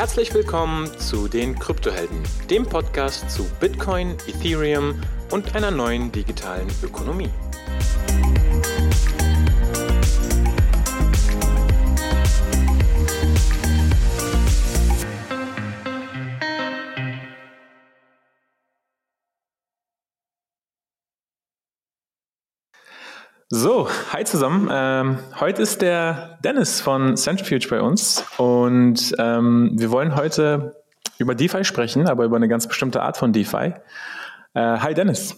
Herzlich willkommen zu den Kryptohelden, dem Podcast zu Bitcoin, Ethereum und einer neuen digitalen Ökonomie. So, hi zusammen. Ähm, heute ist der Dennis von Centrifuge bei uns und ähm, wir wollen heute über DeFi sprechen, aber über eine ganz bestimmte Art von DeFi. Äh, hi Dennis.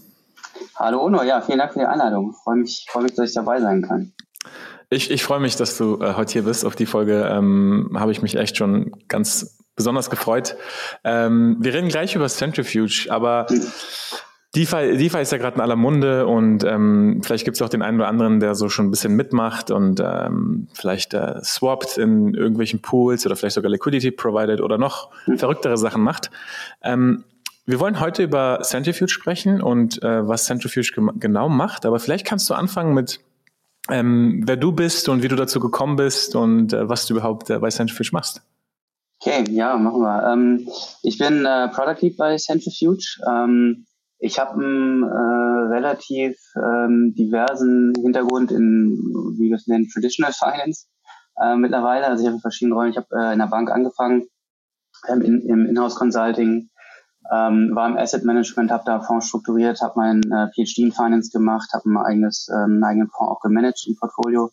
Hallo Uno, ja, vielen Dank für die Einladung. Ich freue mich, freue mich, dass ich dabei sein kann. Ich, ich freue mich, dass du äh, heute hier bist. Auf die Folge ähm, habe ich mich echt schon ganz besonders gefreut. Ähm, wir reden gleich über Centrifuge, aber mhm. DeFi, DeFi ist ja gerade in aller Munde und ähm, vielleicht gibt es auch den einen oder anderen, der so schon ein bisschen mitmacht und ähm, vielleicht äh, swappt in irgendwelchen Pools oder vielleicht sogar Liquidity provided oder noch mhm. verrücktere Sachen macht. Ähm, wir wollen heute über Centrifuge sprechen und äh, was Centrifuge genau macht, aber vielleicht kannst du anfangen mit, ähm, wer du bist und wie du dazu gekommen bist und äh, was du überhaupt äh, bei Centrifuge machst. Okay, ja, machen wir. Ähm, ich bin äh, Product Lead bei Centrifuge. Ähm, ich habe einen äh, relativ ähm, diversen Hintergrund in, wie wir es nennen, Traditional Finance äh, mittlerweile. Also ich habe in verschiedenen Rollen. Ich habe äh, in der Bank angefangen, ähm, in, im Inhouse Consulting, ähm, war im Asset Management, habe da Fonds strukturiert, habe mein äh, PhD in Finance gemacht, habe ein eigenes, äh, einen eigenen Fonds auch gemanagt, ein Portfolio,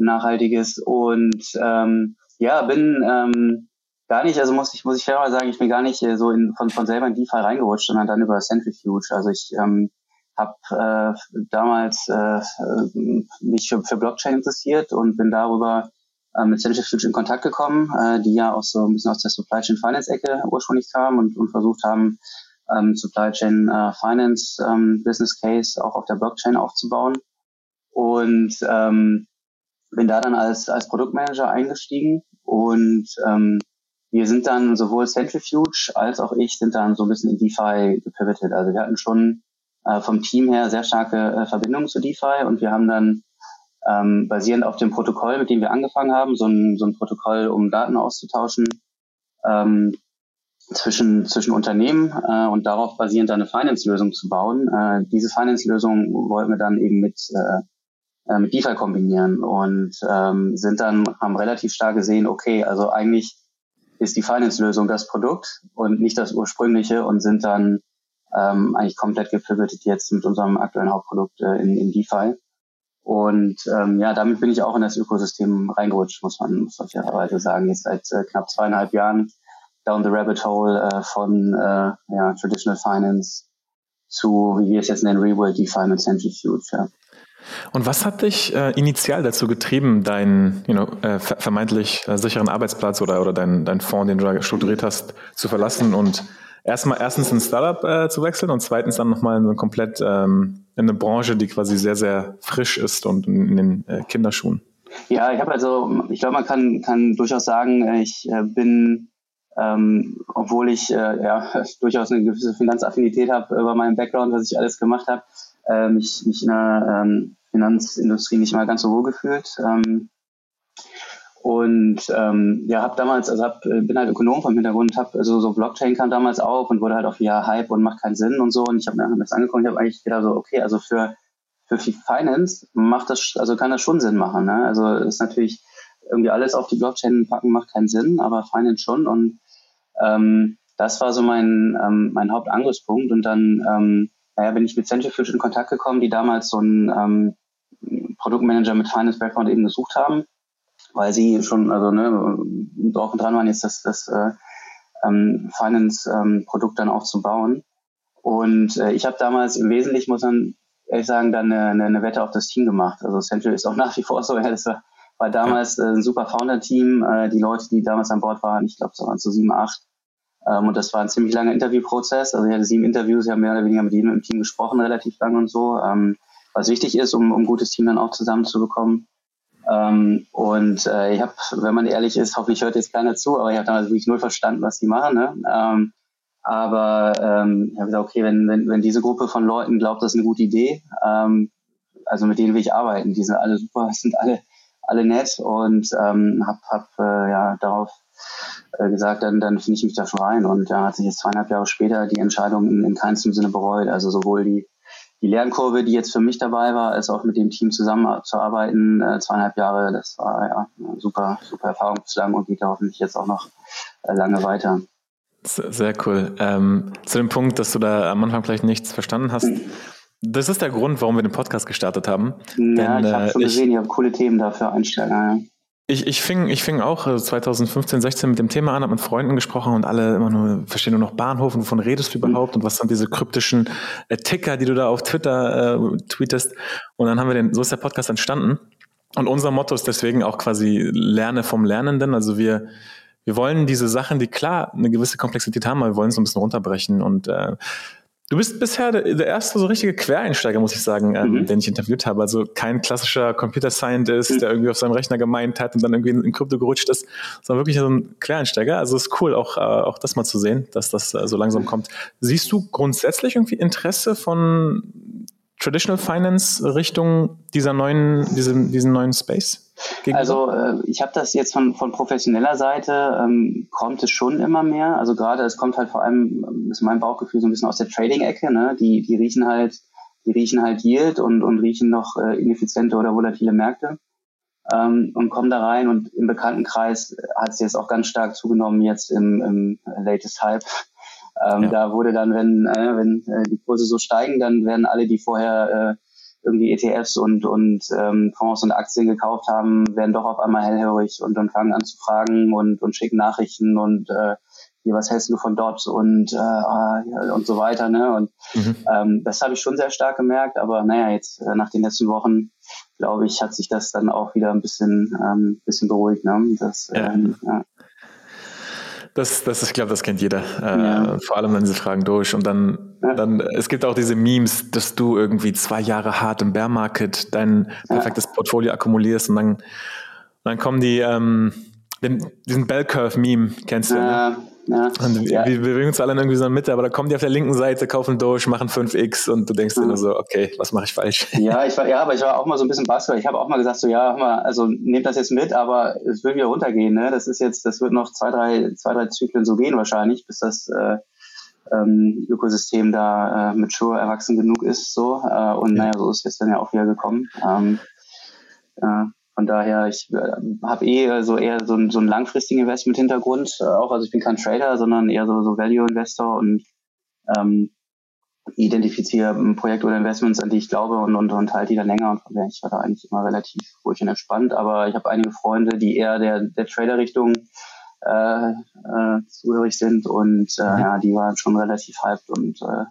ein nachhaltiges und ähm, ja, bin ähm, Gar nicht, also muss ich, muss ich fairerweise sagen, ich bin gar nicht äh, so in, von, von selber in DeFi reingerutscht, sondern dann über Centrifuge. Also ich ähm, habe äh, damals äh, mich für, für Blockchain interessiert und bin darüber äh, mit Centrifuge in Kontakt gekommen, äh, die ja auch so ein bisschen aus der Supply Chain Finance Ecke ursprünglich kamen und, und versucht haben, ähm, Supply Chain äh, Finance ähm, Business Case auch auf der Blockchain aufzubauen. Und ähm, bin da dann als, als Produktmanager eingestiegen und ähm, wir sind dann sowohl Centrifuge als auch ich sind dann so ein bisschen in DeFi gepivotet. Also wir hatten schon äh, vom Team her sehr starke äh, Verbindungen zu DeFi und wir haben dann ähm, basierend auf dem Protokoll, mit dem wir angefangen haben, so ein, so ein Protokoll, um Daten auszutauschen ähm, zwischen, zwischen Unternehmen äh, und darauf basierend eine Finance-Lösung zu bauen. Äh, diese Finance-Lösung wollten wir dann eben mit äh, äh mit DeFi kombinieren und ähm, sind dann, haben relativ stark gesehen, okay, also eigentlich ist die Finance-Lösung das Produkt und nicht das ursprüngliche und sind dann ähm, eigentlich komplett gepivotet jetzt mit unserem aktuellen Hauptprodukt äh, in, in DeFi. Und ähm, ja, damit bin ich auch in das Ökosystem reingerutscht, muss man, muss fairerweise sagen. Jetzt seit äh, knapp zweieinhalb Jahren down the rabbit hole äh, von äh, ja, Traditional Finance zu, wie wir es jetzt nennen, Real DeFi mit Centrifuge. Ja. Und was hat dich äh, initial dazu getrieben, deinen you know, äh, vermeintlich äh, sicheren Arbeitsplatz oder, oder deinen dein Fonds, den du da strukturiert hast, zu verlassen und erstmal erstens ein Startup äh, zu wechseln und zweitens dann nochmal in eine komplett ähm, in eine Branche, die quasi sehr, sehr frisch ist und in, in den äh, Kinderschuhen? Ja, ich habe also, ich glaube, man kann, kann durchaus sagen, äh, ich bin ähm, obwohl ich äh, ja durchaus eine gewisse Finanzaffinität habe über meinen Background, was ich alles gemacht habe, äh, mich, mich in der ähm, Finanzindustrie nicht mal ganz so wohl gefühlt. Ähm, und ähm, ja, habe damals, also hab, bin halt Ökonom vom Hintergrund, habe also so Blockchain kam damals auf und wurde halt auch ja Hype und macht keinen Sinn und so. Und ich habe mir das angeguckt, ich habe eigentlich gedacht so, okay, also für für Finance macht das, also kann das schon Sinn machen. Ne? Also ist natürlich irgendwie alles auf die Blockchain packen macht keinen Sinn, aber Finance schon. Und ähm, das war so mein ähm, mein Hauptangriffspunkt. Und dann ähm, naja, bin ich mit Centrifuge in Kontakt gekommen, die damals so einen ähm, Produktmanager mit Finance Background eben gesucht haben, weil sie schon also ne, drauf und dran waren, jetzt das, das äh, ähm, Finance-Produkt ähm, dann auch zu bauen. Und äh, ich habe damals im Wesentlichen, muss man ehrlich sagen, dann eine, eine Wette auf das Team gemacht. Also Central ist auch nach wie vor so, ja, das war, war damals äh, ein super Founder-Team. Äh, die Leute, die damals an Bord waren, ich glaube, es waren so sieben, acht, und das war ein ziemlich langer Interviewprozess. Also ich hatte sieben Interviews, ich habe mehr oder weniger mit jedem im Team gesprochen, relativ lang und so, ähm, was wichtig ist, um, ein gutes Team dann auch zusammenzubekommen. Ähm, und äh, ich habe, wenn man ehrlich ist, hoffentlich hört jetzt keiner zu, aber ich habe dann also wirklich null verstanden, was die machen. Ne? Ähm, aber ähm, ich habe gesagt, okay, wenn, wenn, wenn diese Gruppe von Leuten glaubt, das ist eine gute Idee, ähm, also mit denen will ich arbeiten. Die sind alle super, sind alle, alle nett und ähm, habe hab, äh, ja, darauf äh, gesagt, dann, dann finde ich mich da schon rein. Und da hat sich jetzt zweieinhalb Jahre später die Entscheidung in, in keinem Sinne bereut. Also sowohl die, die Lernkurve, die jetzt für mich dabei war, als auch mit dem Team zusammenzuarbeiten, äh, zweieinhalb Jahre, das war ja eine super, super Erfahrung bislang und geht da hoffentlich jetzt auch noch äh, lange weiter. Sehr cool. Ähm, zu dem Punkt, dass du da am Anfang vielleicht nichts verstanden hast. Das ist der Grund, warum wir den Podcast gestartet haben. Ja, Denn, ich habe äh, schon gesehen, ihr habt coole Themen dafür einstellen. Ja. Ich, ich, fing, ich fing auch 2015, äh, 16 mit dem Thema an, habe mit Freunden gesprochen und alle immer nur, verstehen nur noch Bahnhof und wovon redest du überhaupt und was sind diese kryptischen äh, Ticker, die du da auf Twitter äh, tweetest. Und dann haben wir den, so ist der Podcast entstanden. Und unser Motto ist deswegen auch quasi Lerne vom Lernenden. Also wir, wir wollen diese Sachen, die klar eine gewisse Komplexität haben, aber wir wollen es so ein bisschen runterbrechen und äh, Du bist bisher der, erste so richtige Quereinsteiger, muss ich sagen, ähm, mhm. den ich interviewt habe. Also kein klassischer Computer Scientist, mhm. der irgendwie auf seinem Rechner gemeint hat und dann irgendwie in, Krypto gerutscht ist, sondern wirklich so ein Quereinsteiger. Also es ist cool, auch, äh, auch das mal zu sehen, dass das äh, so langsam kommt. Siehst du grundsätzlich irgendwie Interesse von Traditional Finance Richtung dieser neuen, diesem, diesen neuen Space? Gegenüber? Also äh, ich habe das jetzt von, von professioneller Seite, ähm, kommt es schon immer mehr. Also gerade es kommt halt vor allem, ähm, ist mein Bauchgefühl so ein bisschen aus der Trading-Ecke. Ne? Die, die riechen halt, die riechen halt Yield und, und riechen noch äh, ineffiziente oder volatile Märkte ähm, und kommen da rein. Und im Bekanntenkreis hat es jetzt auch ganz stark zugenommen jetzt im, im latest Hype ähm, ja. Da wurde dann, wenn, äh, wenn äh, die Kurse so steigen, dann werden alle, die vorher äh, irgendwie ETFs und, und ähm, Fonds und Aktien gekauft haben, werden doch auf einmal hellhörig und, und fangen an zu fragen und, und schicken Nachrichten und äh, hier, was hältst du von dort und, äh, ah, und so weiter. Ne? Und mhm. ähm, das habe ich schon sehr stark gemerkt, aber naja, jetzt äh, nach den letzten Wochen, glaube ich, hat sich das dann auch wieder ein bisschen, ähm, bisschen beruhigt. Ne? Das, ja. Ähm, ja. Das, das, ich glaube, das kennt jeder. Äh, ja. Vor allem, wenn sie Fragen durch. Und dann, ja. dann, es gibt auch diese Memes, dass du irgendwie zwei Jahre hart im Bear Market dein perfektes ja. Portfolio akkumulierst und dann, dann kommen die, ähm, den, diesen Bell Curve Meme, kennst du ja? Ne? Ja. Und wir, ja. wir bewegen uns alle in irgendwie so in der Mitte, aber da kommen die auf der linken Seite, kaufen durch, machen 5x und du denkst mhm. dir nur so, okay, was mache ich falsch? Ja, ich war, ja, aber ich war auch mal so ein bisschen Basketball. Ich habe auch mal gesagt, so ja, mal, also nehmt das jetzt mit, aber es wird wieder runtergehen. Ne? Das ist jetzt, das wird noch zwei, drei, zwei, drei Zyklen so gehen wahrscheinlich, bis das äh, ähm, Ökosystem da äh, mature erwachsen genug ist. So. Äh, und ja. naja, so ist es dann ja auch wieder gekommen. Ähm, äh, von daher, ich äh, habe eh so eher so, ein, so einen langfristigen Investment-Hintergrund, äh, auch also ich bin kein Trader, sondern eher so, so Value-Investor und ähm, identifiziere ein Projekt oder Investments, an die ich glaube und, und, und halte die dann länger und von daher ich war da eigentlich immer relativ ruhig und entspannt, aber ich habe einige Freunde, die eher der, der Trader-Richtung äh, äh, zugehörig sind und äh, mhm. ja, die waren schon relativ hyped und äh,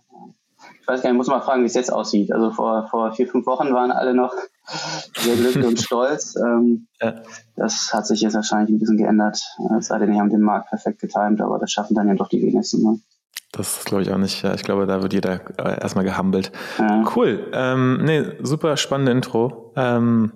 ich weiß gar nicht, muss mal fragen, wie es jetzt aussieht. Also vor, vor vier, fünf Wochen waren alle noch sehr glücklich und stolz. Ähm, ja. Das hat sich jetzt wahrscheinlich ein bisschen geändert. Es sei denn, die haben den Markt perfekt getimt, aber das schaffen dann ja doch die wenigsten. Ne? Das glaube ich auch nicht. Ich glaube, da wird jeder äh, erstmal gehumbelt. Ja. Cool. Ähm, nee, super spannende Intro. Ähm,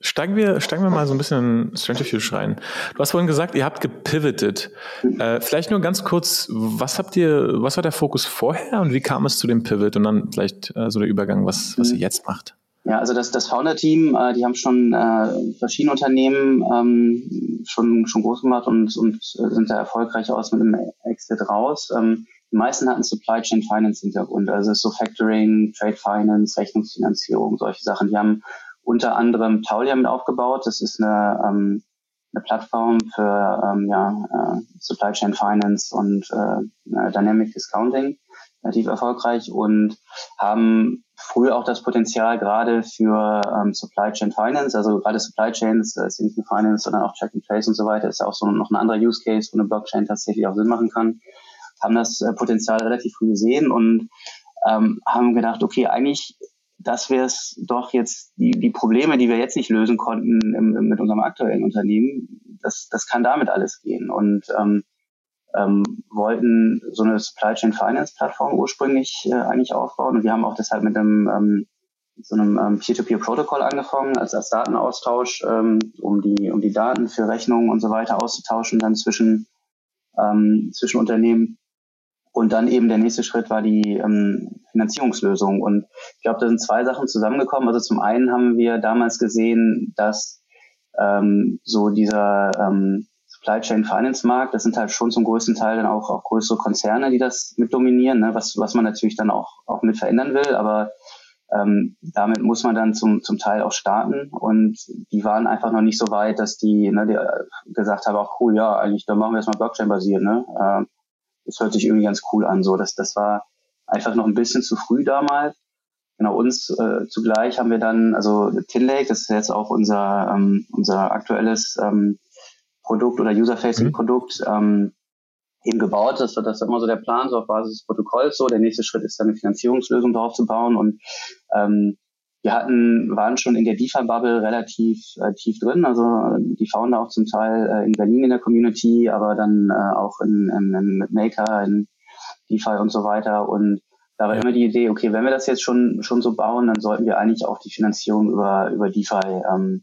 Steigen wir, steigen wir mal so ein bisschen in Strangerfield rein. Du hast vorhin gesagt, ihr habt gepivotet. Äh, vielleicht nur ganz kurz, was habt ihr, was war der Fokus vorher und wie kam es zu dem Pivot und dann vielleicht äh, so der Übergang, was, was ihr jetzt macht? Ja, also das, das Founder-Team, äh, die haben schon äh, verschiedene Unternehmen ähm, schon, schon groß gemacht und, und sind da erfolgreich aus mit einem Exit raus. Ähm, die meisten hatten Supply Chain Finance Hintergrund, also so Factoring, Trade Finance, Rechnungsfinanzierung, solche Sachen. Die haben unter anderem Taulia mit aufgebaut. Das ist eine, ähm, eine Plattform für ähm, ja, äh, Supply Chain Finance und äh, Dynamic Discounting, relativ erfolgreich und haben früh auch das Potenzial gerade für ähm, Supply Chain Finance, also gerade Supply Chains, äh, nur Finance, sondern auch Track and Trace und so weiter, ist auch so noch ein anderer Use Case, wo eine Blockchain tatsächlich auch Sinn machen kann, haben das äh, Potenzial relativ früh gesehen und ähm, haben gedacht, okay, eigentlich das wäre es doch jetzt, die, die Probleme, die wir jetzt nicht lösen konnten im, im, mit unserem aktuellen Unternehmen, das, das kann damit alles gehen. Und ähm, ähm, wollten so eine Supply Chain Finance Plattform ursprünglich äh, eigentlich aufbauen. Und wir haben auch deshalb mit einem ähm, so einem ähm, Peer-to-Peer-Protokoll angefangen als, als Datenaustausch, ähm, um die um die Daten für Rechnungen und so weiter auszutauschen dann zwischen ähm, zwischen Unternehmen. Und dann eben der nächste Schritt war die ähm, Finanzierungslösung. Und ich glaube, da sind zwei Sachen zusammengekommen. Also zum einen haben wir damals gesehen, dass ähm, so dieser ähm, Supply Chain Finance Markt. Das sind halt schon zum größten Teil dann auch, auch größere Konzerne, die das mit dominieren, ne? was, was man natürlich dann auch, auch mit verändern will. Aber ähm, damit muss man dann zum, zum Teil auch starten. Und die waren einfach noch nicht so weit, dass die, ne, die gesagt haben, auch cool, ja, eigentlich, dann machen wir erstmal Blockchain-basiert. Ne? Äh, das hört sich irgendwie ganz cool an. So, das, das war einfach noch ein bisschen zu früh damals. Genau, uns äh, zugleich haben wir dann, also Tinlake, das ist jetzt auch unser, ähm, unser aktuelles ähm, Produkt oder User-Facing-Produkt, mhm. ähm, eben gebaut. Das, das ist immer so der Plan, so auf Basis des Protokolls so. Der nächste Schritt ist dann eine Finanzierungslösung darauf zu bauen und ähm, wir hatten, waren schon in der DeFi-Bubble relativ äh, tief drin. Also die Founder auch zum Teil äh, in Berlin in der Community, aber dann äh, auch in, in, in Maker, in DeFi und so weiter. Und da war immer die Idee, okay, wenn wir das jetzt schon, schon so bauen, dann sollten wir eigentlich auch die Finanzierung über, über DeFi ähm,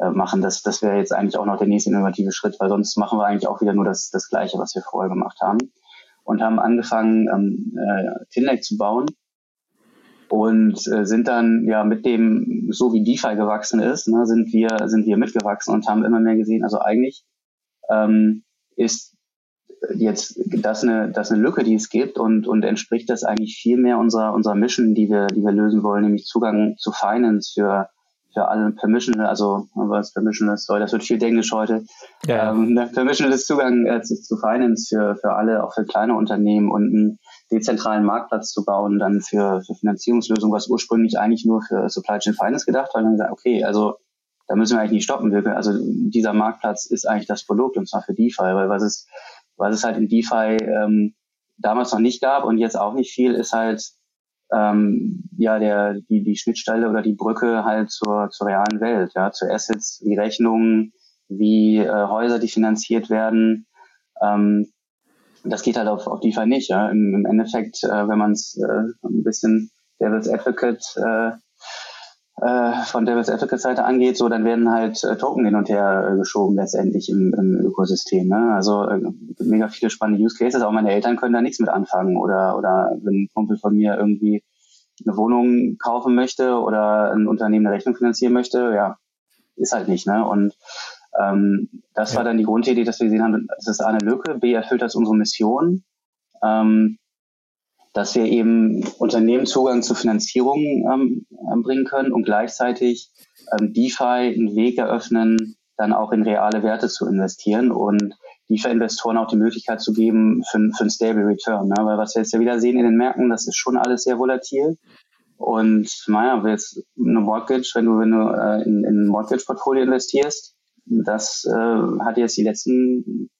äh, machen. Das, das wäre jetzt eigentlich auch noch der nächste innovative Schritt, weil sonst machen wir eigentlich auch wieder nur das, das Gleiche, was wir vorher gemacht haben. Und haben angefangen, ähm, äh, Tinlake zu bauen und äh, sind dann ja mit dem, so wie DeFi gewachsen ist, ne, sind wir sind wir mitgewachsen und haben immer mehr gesehen. Also eigentlich ähm, ist jetzt das eine, das eine Lücke, die es gibt und, und entspricht das eigentlich viel mehr unserer, unserer Mission, die wir, die wir lösen wollen, nämlich Zugang zu Finance für, für alle Permissional, also was Permissional soll, das wird viel Englisch heute. Ja. Ähm, Permissional ist Zugang äh, zu, zu Finance für, für alle, auch für kleine Unternehmen und einen dezentralen Marktplatz zu bauen, dann für, für Finanzierungslösungen, was ursprünglich eigentlich nur für Supply Chain Finance gedacht war. Und dann gesagt, okay, also da müssen wir eigentlich nicht stoppen. Wir, also dieser Marktplatz ist eigentlich das Produkt und zwar für DeFi, weil was ist was es halt in DeFi ähm, damals noch nicht gab und jetzt auch nicht viel, ist halt ähm, ja der die die Schnittstelle oder die Brücke halt zur zur realen Welt, ja, zu Assets wie Rechnungen, wie äh, Häuser, die finanziert werden. Ähm, das geht halt auf, auf DeFi nicht. Ja. Im, im Endeffekt, äh, wenn man es äh, ein bisschen Devil's Advocate äh, äh, von Devil's Advocate Seite angeht, so dann werden halt äh, Token hin und her äh, geschoben letztendlich im, im Ökosystem. Ne? Also äh, mega viele spannende Use Cases. Auch meine Eltern können da nichts mit anfangen oder oder wenn ein Kumpel von mir irgendwie eine Wohnung kaufen möchte oder ein Unternehmen eine Rechnung finanzieren möchte, ja, ist halt nicht. Ne? Und ähm, das ja. war dann die Grundidee, dass wir gesehen haben, es ist eine Lücke. B erfüllt das unsere Mission. Ähm, dass wir eben Unternehmen Zugang zu Finanzierung ähm, ähm, bringen können und gleichzeitig ähm, DeFi einen Weg eröffnen, dann auch in reale Werte zu investieren und DeFi-Investoren auch die Möglichkeit zu geben für, für einen Stable Return. Ne? Weil was wir jetzt ja wieder sehen in den Märkten, das ist schon alles sehr volatil. Und naja, jetzt eine Mortgage, wenn du, wenn du äh, in, in ein Mortgage-Portfolio investierst, das äh, hat jetzt die letzten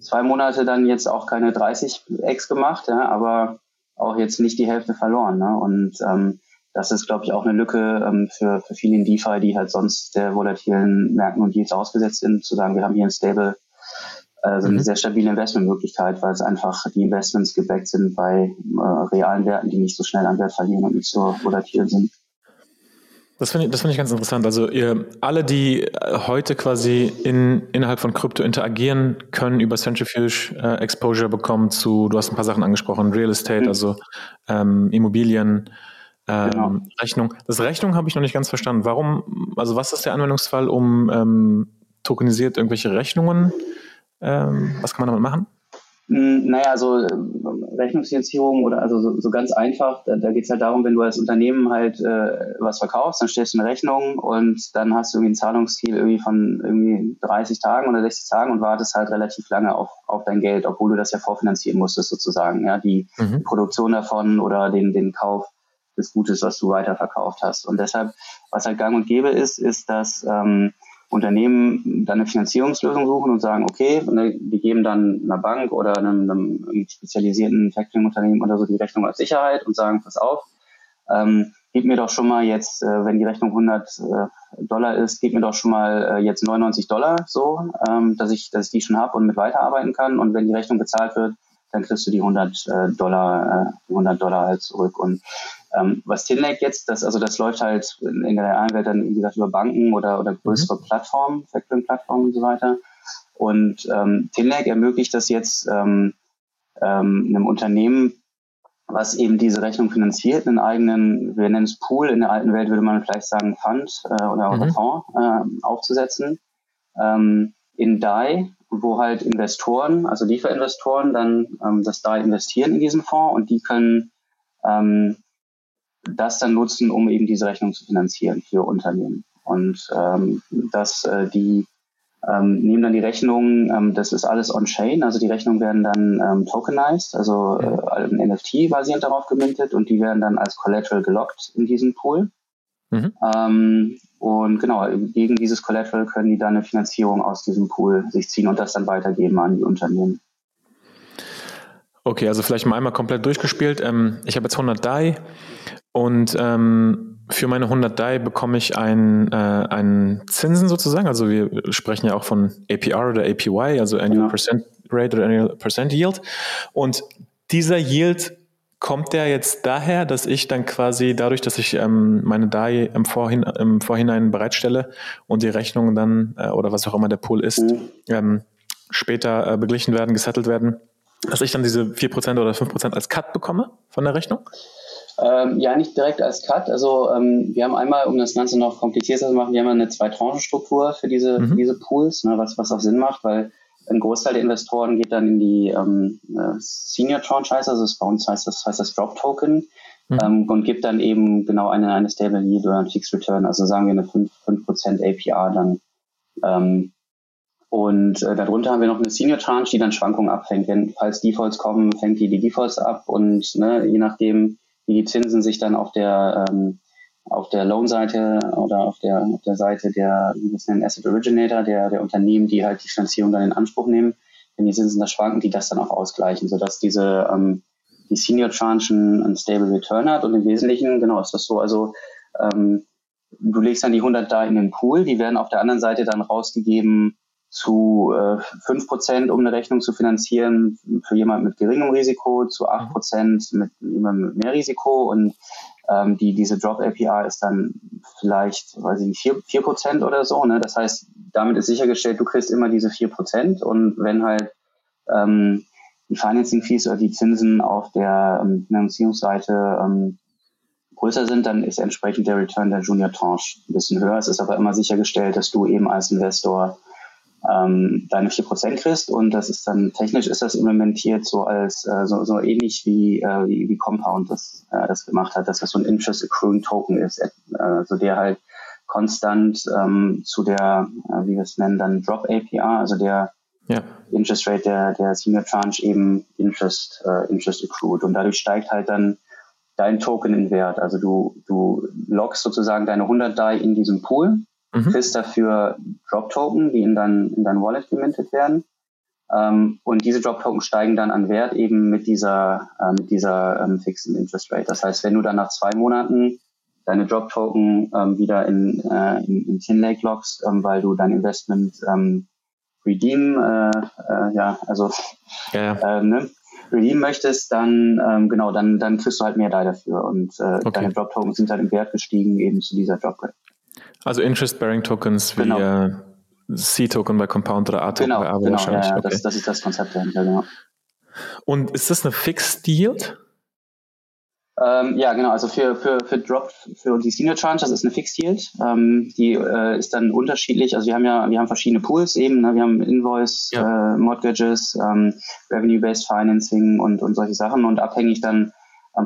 zwei Monate dann jetzt auch keine 30 X gemacht, ja, aber auch jetzt nicht die Hälfte verloren. Ne? Und ähm, das ist, glaube ich, auch eine Lücke ähm, für, für viele in DeFi, die halt sonst der volatilen Märkten und Deals ausgesetzt sind, zu sagen, wir haben hier ein Stable, also eine mhm. sehr stabile Investmentmöglichkeit, weil es einfach die Investments gebackt sind bei äh, realen Werten, die nicht so schnell an Wert verlieren und nicht so volatil sind. Das finde ich, das finde ich ganz interessant. Also ihr alle, die äh, heute quasi in, innerhalb von Krypto interagieren, können über Centrifuge äh, Exposure bekommen zu, du hast ein paar Sachen angesprochen, Real Estate, mhm. also ähm, Immobilien, ähm, genau. Rechnung. Das Rechnung habe ich noch nicht ganz verstanden. Warum, also was ist der Anwendungsfall, um ähm, tokenisiert irgendwelche Rechnungen? Ähm, was kann man damit machen? Hm, naja, so äh, Rechnungsfinanzierung oder also so, so ganz einfach, da, da geht es halt darum, wenn du als Unternehmen halt äh, was verkaufst, dann stellst du eine Rechnung und dann hast du irgendwie ein Zahlungsziel irgendwie von irgendwie 30 Tagen oder 60 Tagen und wartest halt relativ lange auf, auf dein Geld, obwohl du das ja vorfinanzieren musstest sozusagen, ja, die mhm. Produktion davon oder den, den Kauf des Gutes, was du weiterverkauft hast. Und deshalb, was halt gang und gäbe ist, ist, dass ähm, Unternehmen dann eine Finanzierungslösung suchen und sagen, okay, die geben dann einer Bank oder einem, einem spezialisierten Factoring-Unternehmen oder so die Rechnung als Sicherheit und sagen, pass auf, ähm, gib mir doch schon mal jetzt, äh, wenn die Rechnung 100 äh, Dollar ist, gib mir doch schon mal äh, jetzt 99 Dollar so, ähm, dass ich, dass ich die schon habe und mit weiterarbeiten kann. Und wenn die Rechnung bezahlt wird, dann kriegst du die 100 äh, Dollar, äh, die 100 Dollar halt zurück. Und ähm, was Tinlake jetzt, das, also das läuft halt in der realen Welt dann, wie gesagt, über Banken oder, oder größere mhm. Plattformen, Factoring-Plattformen und so weiter. Und ähm, Tinlake ermöglicht das jetzt ähm, ähm, einem Unternehmen, was eben diese Rechnung finanziert, einen eigenen, wir nennen es Pool, in der alten Welt würde man vielleicht sagen Fund äh, oder, mhm. Fonds äh, aufzusetzen. Ähm, in DAI, wo halt Investoren, also Lieferinvestoren, dann ähm, das DAI investieren in diesen Fonds und die können ähm, das dann nutzen, um eben diese Rechnung zu finanzieren für Unternehmen. Und ähm, dass äh, die ähm, nehmen dann die Rechnungen, ähm, das ist alles on-chain, also die Rechnungen werden dann ähm, tokenized, also äh, ein NFT basierend darauf gemintet und die werden dann als Collateral gelockt in diesem Pool. Mhm. Ähm, und genau, gegen dieses Collateral können die dann eine Finanzierung aus diesem Pool sich ziehen und das dann weitergeben an die Unternehmen. Okay, also vielleicht mal einmal komplett durchgespielt. Ähm, ich habe jetzt 100 DAI und ähm, für meine 100 DAI bekomme ich einen, äh, einen Zinsen sozusagen. Also wir sprechen ja auch von APR oder APY, also Annual ja. Percent Rate oder Annual Percent Yield. Und dieser Yield kommt der jetzt daher, dass ich dann quasi dadurch, dass ich ähm, meine DAI im, Vorhin, im Vorhinein bereitstelle und die Rechnungen dann äh, oder was auch immer der Pool ist, mhm. ähm, später äh, beglichen werden, gesettelt werden, dass ich dann diese 4% oder 5% als Cut bekomme von der Rechnung? Ähm, ja, nicht direkt als Cut. Also ähm, wir haben einmal, um das Ganze noch komplizierter zu machen, wir haben eine Zwei-Tranchen-Struktur für diese, mhm. für diese Pools, ne, was, was auch Sinn macht, weil ein Großteil der Investoren geht dann in die ähm, äh, Senior Tranche, heißt also bei uns heißt das, heißt das Drop Token mhm. ähm, und gibt dann eben genau eine, eine Stable Yield oder ein Fixed Return, also sagen wir eine 5%, 5 APR dann. Ähm, und äh, darunter haben wir noch eine Senior Tranche, die dann Schwankungen abfängt. Wenn, falls Defaults kommen, fängt die die Defaults ab und ne, je nachdem, wie die Zinsen sich dann auf der ähm, auf der Loan-Seite oder auf der, auf der Seite der, wie wir es nennen, Asset Originator, der, der Unternehmen, die halt die Finanzierung dann in Anspruch nehmen, wenn die Zinsen da schwanken, die das dann auch ausgleichen, sodass diese ähm, die Senior Tranchen einen Stable Return hat. Und im Wesentlichen, genau, ist das so, also ähm, du legst dann die 100 da in den Pool, die werden auf der anderen Seite dann rausgegeben zu äh, 5%, um eine Rechnung zu finanzieren, für jemand mit geringem Risiko, zu 8% mit jemandem mit mehr Risiko und ähm, die, diese Drop API ist dann vielleicht, weiß ich nicht, 4%, 4 oder so. Ne? Das heißt, damit ist sichergestellt, du kriegst immer diese 4% und wenn halt ähm, die Financing Fees oder die Zinsen auf der ähm, Finanzierungsseite ähm, größer sind, dann ist entsprechend der Return der Junior Tranche ein bisschen höher. Es ist aber immer sichergestellt, dass du eben als Investor ähm, deine 4% kriegst und das ist dann technisch ist das implementiert so als äh, so, so ähnlich wie, äh, wie, wie Compound das, äh, das gemacht hat, dass das so ein Interest Accruing Token ist, äh, also der halt konstant ähm, zu der, äh, wie wir es nennen, dann Drop APR, also der ja. Interest Rate der, der Senior Tranche eben Interest, äh, Interest accrued und dadurch steigt halt dann dein Token in Wert. Also du, du loggst sozusagen deine 100 DAI in diesem Pool mhm. kriegst dafür Drop-Token, die in dein, in dein Wallet gemintet werden. Ähm, und diese Drop-Token steigen dann an Wert eben mit dieser, äh, mit dieser ähm, fixen Interest Rate. Das heißt, wenn du dann nach zwei Monaten deine Drop-Token ähm, wieder in, äh, in, in Tin Lake loggst, ähm, weil du dein Investment ähm, redeem, äh, äh, ja, also ja. Äh, ne, redeem möchtest, dann ähm, genau, dann, dann kriegst du halt mehr DAI dafür. Und äh, okay. deine Drop-Token sind dann im Wert gestiegen eben zu dieser Drop-Rate. Also Interest-Bearing Tokens wie genau. äh, C-Token bei Compound oder A-Token genau, bei Abo genau, wahrscheinlich. Ja, ja, okay. das, das, ist das Konzept dahinter, genau. Und ist das eine Fixed Yield? Ähm, ja, genau. Also für, für, für Drop, für die Senior Tranche, das ist eine Fixed Yield. Ähm, die äh, ist dann unterschiedlich. Also wir haben ja, wir haben verschiedene Pools eben. Ne? Wir haben Invoice, ja. äh, Mortgages, ähm, Revenue-Based Financing und, und solche Sachen. Und abhängig dann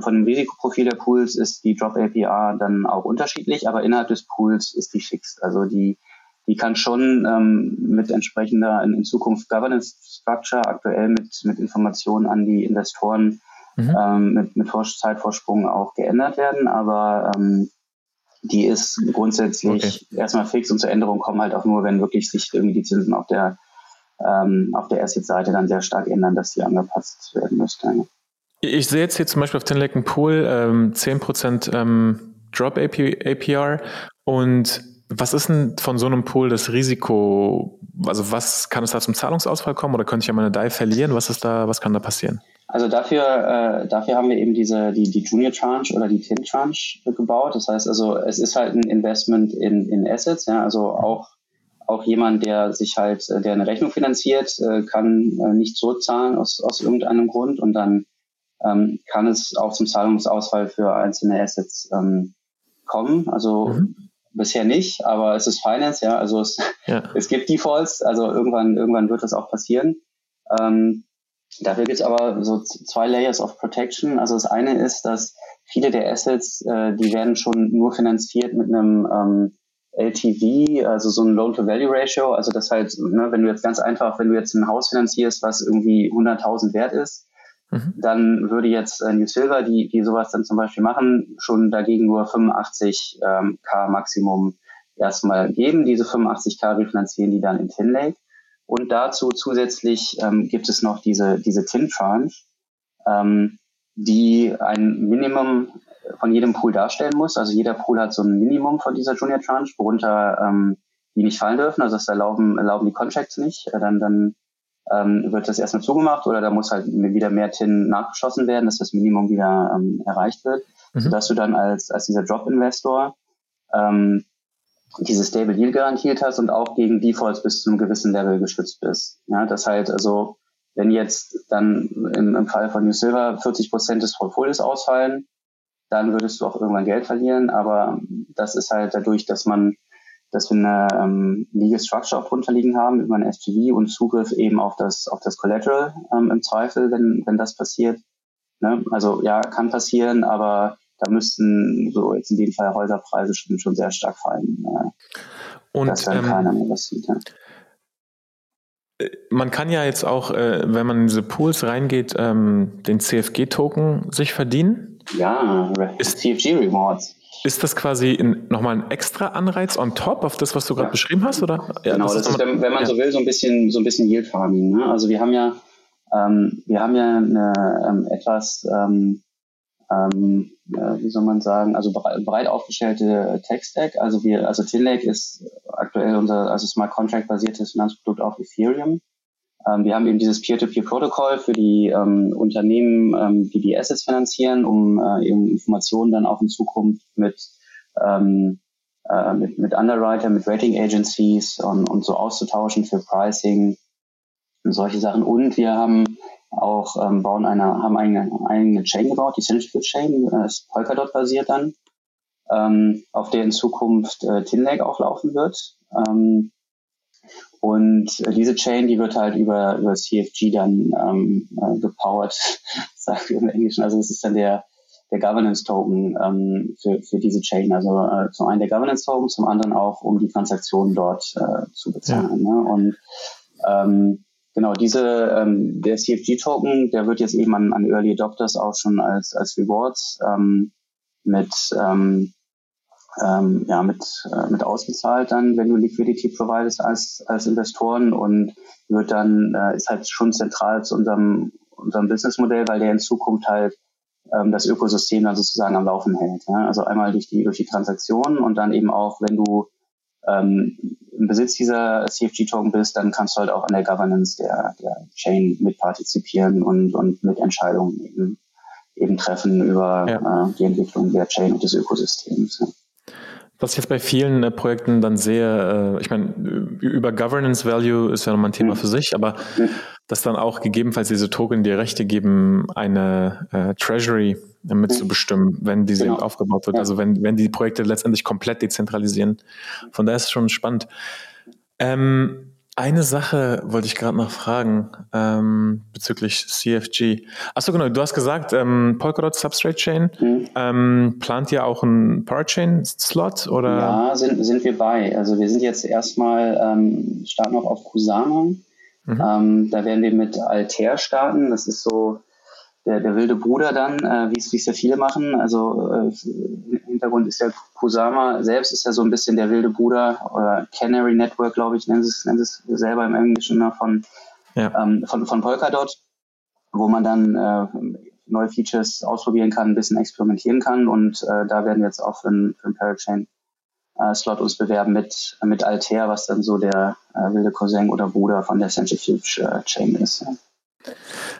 von dem Risikoprofil der Pools ist die Drop APR dann auch unterschiedlich, aber innerhalb des Pools ist die fixed. Also die, die kann schon ähm, mit entsprechender in, in, Zukunft Governance Structure aktuell mit, mit Informationen an die Investoren mhm. ähm, mit, mit Zeitvorsprung auch geändert werden, aber ähm, die ist grundsätzlich okay. erstmal fix und zur Änderung kommen halt auch nur, wenn wirklich sich irgendwie die Zinsen auf der ähm, auf der Asset-Seite dann sehr stark ändern, dass die angepasst werden müsste. Ich sehe jetzt hier zum Beispiel auf den Lecken Pool ähm, 10% ähm, Drop APR und was ist denn von so einem Pool das Risiko? Also was kann es da zum Zahlungsausfall kommen oder könnte ich ja meine DAI verlieren? Was ist da, was kann da passieren? Also dafür, äh, dafür haben wir eben diese, die, die Junior Tranche oder die Tin Tranche gebaut. Das heißt also, es ist halt ein Investment in, in Assets, ja, also auch, auch jemand, der sich halt, der eine Rechnung finanziert, äh, kann äh, nicht zurückzahlen aus, aus irgendeinem Grund und dann ähm, kann es auch zum Zahlungsausfall für einzelne Assets ähm, kommen. Also mhm. bisher nicht, aber es ist Finance, ja, also es, ja. es gibt Defaults, also irgendwann, irgendwann wird das auch passieren. Ähm, dafür gibt es aber so zwei Layers of Protection. Also das eine ist, dass viele der Assets, äh, die werden schon nur finanziert mit einem ähm, LTV, also so ein Loan-to-Value-Ratio. Also das halt, ne, wenn du jetzt ganz einfach, wenn du jetzt ein Haus finanzierst, was irgendwie 100.000 wert ist, mhm. dann würde jetzt äh, New Silver, die, die sowas dann zum Beispiel machen, schon dagegen nur 85 ähm, K Maximum erstmal geben. Diese 85 K refinanzieren die dann in Tinlake. Und dazu zusätzlich ähm, gibt es noch diese, diese Tin-Tranche, ähm, die ein Minimum von jedem Pool darstellen muss. Also jeder Pool hat so ein Minimum von dieser Junior Tranche, worunter ähm, die nicht fallen dürfen. Also das erlauben, erlauben die Contracts nicht. Äh, dann, dann ähm, wird das erstmal zugemacht oder da muss halt wieder mehr TIN nachgeschossen werden, dass das Minimum wieder ähm, erreicht wird, mhm. sodass du dann als, als dieser Drop-Investor ähm, diese Stable Yield garantiert hast und auch gegen Defaults bis zu einem gewissen Level geschützt bist. Ja, das halt also, wenn jetzt dann im, im Fall von New Silver 40 Prozent des Portfolios ausfallen, dann würdest du auch irgendwann Geld verlieren. Aber das ist halt dadurch, dass man, dass wir eine ähm, Legal Structure auch drunter liegen haben über ein SGV und Zugriff eben auf das, auf das Collateral ähm, im Zweifel, wenn, wenn das passiert. Ne? Also ja, kann passieren, aber da müssten so jetzt in dem Fall Häuserpreise schon, schon sehr stark fallen. Äh, und, dass dann ähm, keiner mehr was sieht. Ja. Man kann ja jetzt auch, äh, wenn man in diese Pools reingeht, ähm, den CFG-Token sich verdienen. Ja, ist, CFG Rewards. Ist das quasi nochmal ein extra Anreiz on top auf das, was du gerade ja. beschrieben hast, oder? Ja, genau, das, das ist, wenn, wenn man ja. so will, so ein bisschen, so ein bisschen Yield Farming. Ne? Also wir haben ja, ähm, wir haben ja eine ähm, etwas ähm, ähm, äh, wie soll man sagen, also breit, breit aufgestellte Tech-Stack. Also wir, also Tinlake ist aktuell unser, also Smart Contract basiertes Finanzprodukt auf Ethereum. Ähm, wir haben eben dieses Peer-to-Peer-Protokoll für die ähm, Unternehmen, ähm, die die Assets finanzieren, um äh, eben Informationen dann auch in Zukunft mit ähm, äh, mit, mit Underwriter, mit Rating Agencies und, und so auszutauschen für Pricing und solche Sachen. Und wir haben auch ähm, bauen eine, haben eine eigene Chain gebaut, die Centrifuge Chain, äh, ist Polkadot basiert dann, ähm, auf der in Zukunft äh, Tinlake auch laufen wird. Ähm, und äh, diese Chain, die wird halt über, über CFG dann ähm, äh, gepowert, sagt wir im Englischen. Also das ist dann der, der Governance Token ähm, für, für diese Chain. Also äh, zum einen der Governance Token, zum anderen auch, um die Transaktionen dort äh, zu bezahlen. Ja. Ne? Und ähm, Genau, diese, ähm, der CFG-Token, der wird jetzt eben an, an Early Adopters auch schon als, als Rewards ähm, mit, ähm, ähm, ja, mit, äh, mit ausgezahlt dann, wenn du Liquidity providest als, als Investoren und wird dann, äh, ist halt schon zentral zu unserem, unserem Businessmodell, weil der in Zukunft halt ähm, das Ökosystem dann sozusagen am Laufen hält. Ja? Also einmal durch die, durch die Transaktionen und dann eben auch, wenn du ähm, im Besitz dieser CFG-Token bist, dann kannst du halt auch an der Governance der, der Chain mitpartizipieren und, und mit Entscheidungen eben, eben treffen über ja. äh, die Entwicklung der Chain und des Ökosystems. Ja. Was ich jetzt bei vielen äh, Projekten dann sehe, äh, ich meine, über Governance Value ist ja nochmal ein Thema mhm. für sich, aber mhm. dass dann auch gegebenenfalls diese Token dir Rechte geben, eine äh, Treasury mitzubestimmen, wenn diese genau. aufgebaut wird. Ja. Also wenn, wenn die Projekte letztendlich komplett dezentralisieren. Von daher ist es schon spannend. Ähm, eine Sache wollte ich gerade noch fragen ähm, bezüglich CFG. Achso, genau, du hast gesagt, ähm, Polkadot Substrate Chain. Mhm. Ähm, plant ihr auch einen Parachain-Slot? oder? Ja, sind, sind wir bei. Also wir sind jetzt erstmal, ähm, starten noch auf Kusama. Mhm. Ähm, da werden wir mit Altair starten. Das ist so der, der wilde Bruder dann, äh, wie es ja viele machen. Also äh, im Hintergrund ist ja Kusama selbst ist ja so ein bisschen der wilde Bruder oder Canary Network, glaube ich, nennen sie es, nennen sie es selber im Englischen ne, von, ja. ähm, von, von Polkadot, wo man dann äh, neue Features ausprobieren kann, ein bisschen experimentieren kann und äh, da werden wir jetzt auch für, ein, für einen Parachain äh, Slot uns bewerben mit, mit Altair, was dann so der äh, wilde Cousin oder Bruder von der Centrifuge äh, Chain ist. Ja.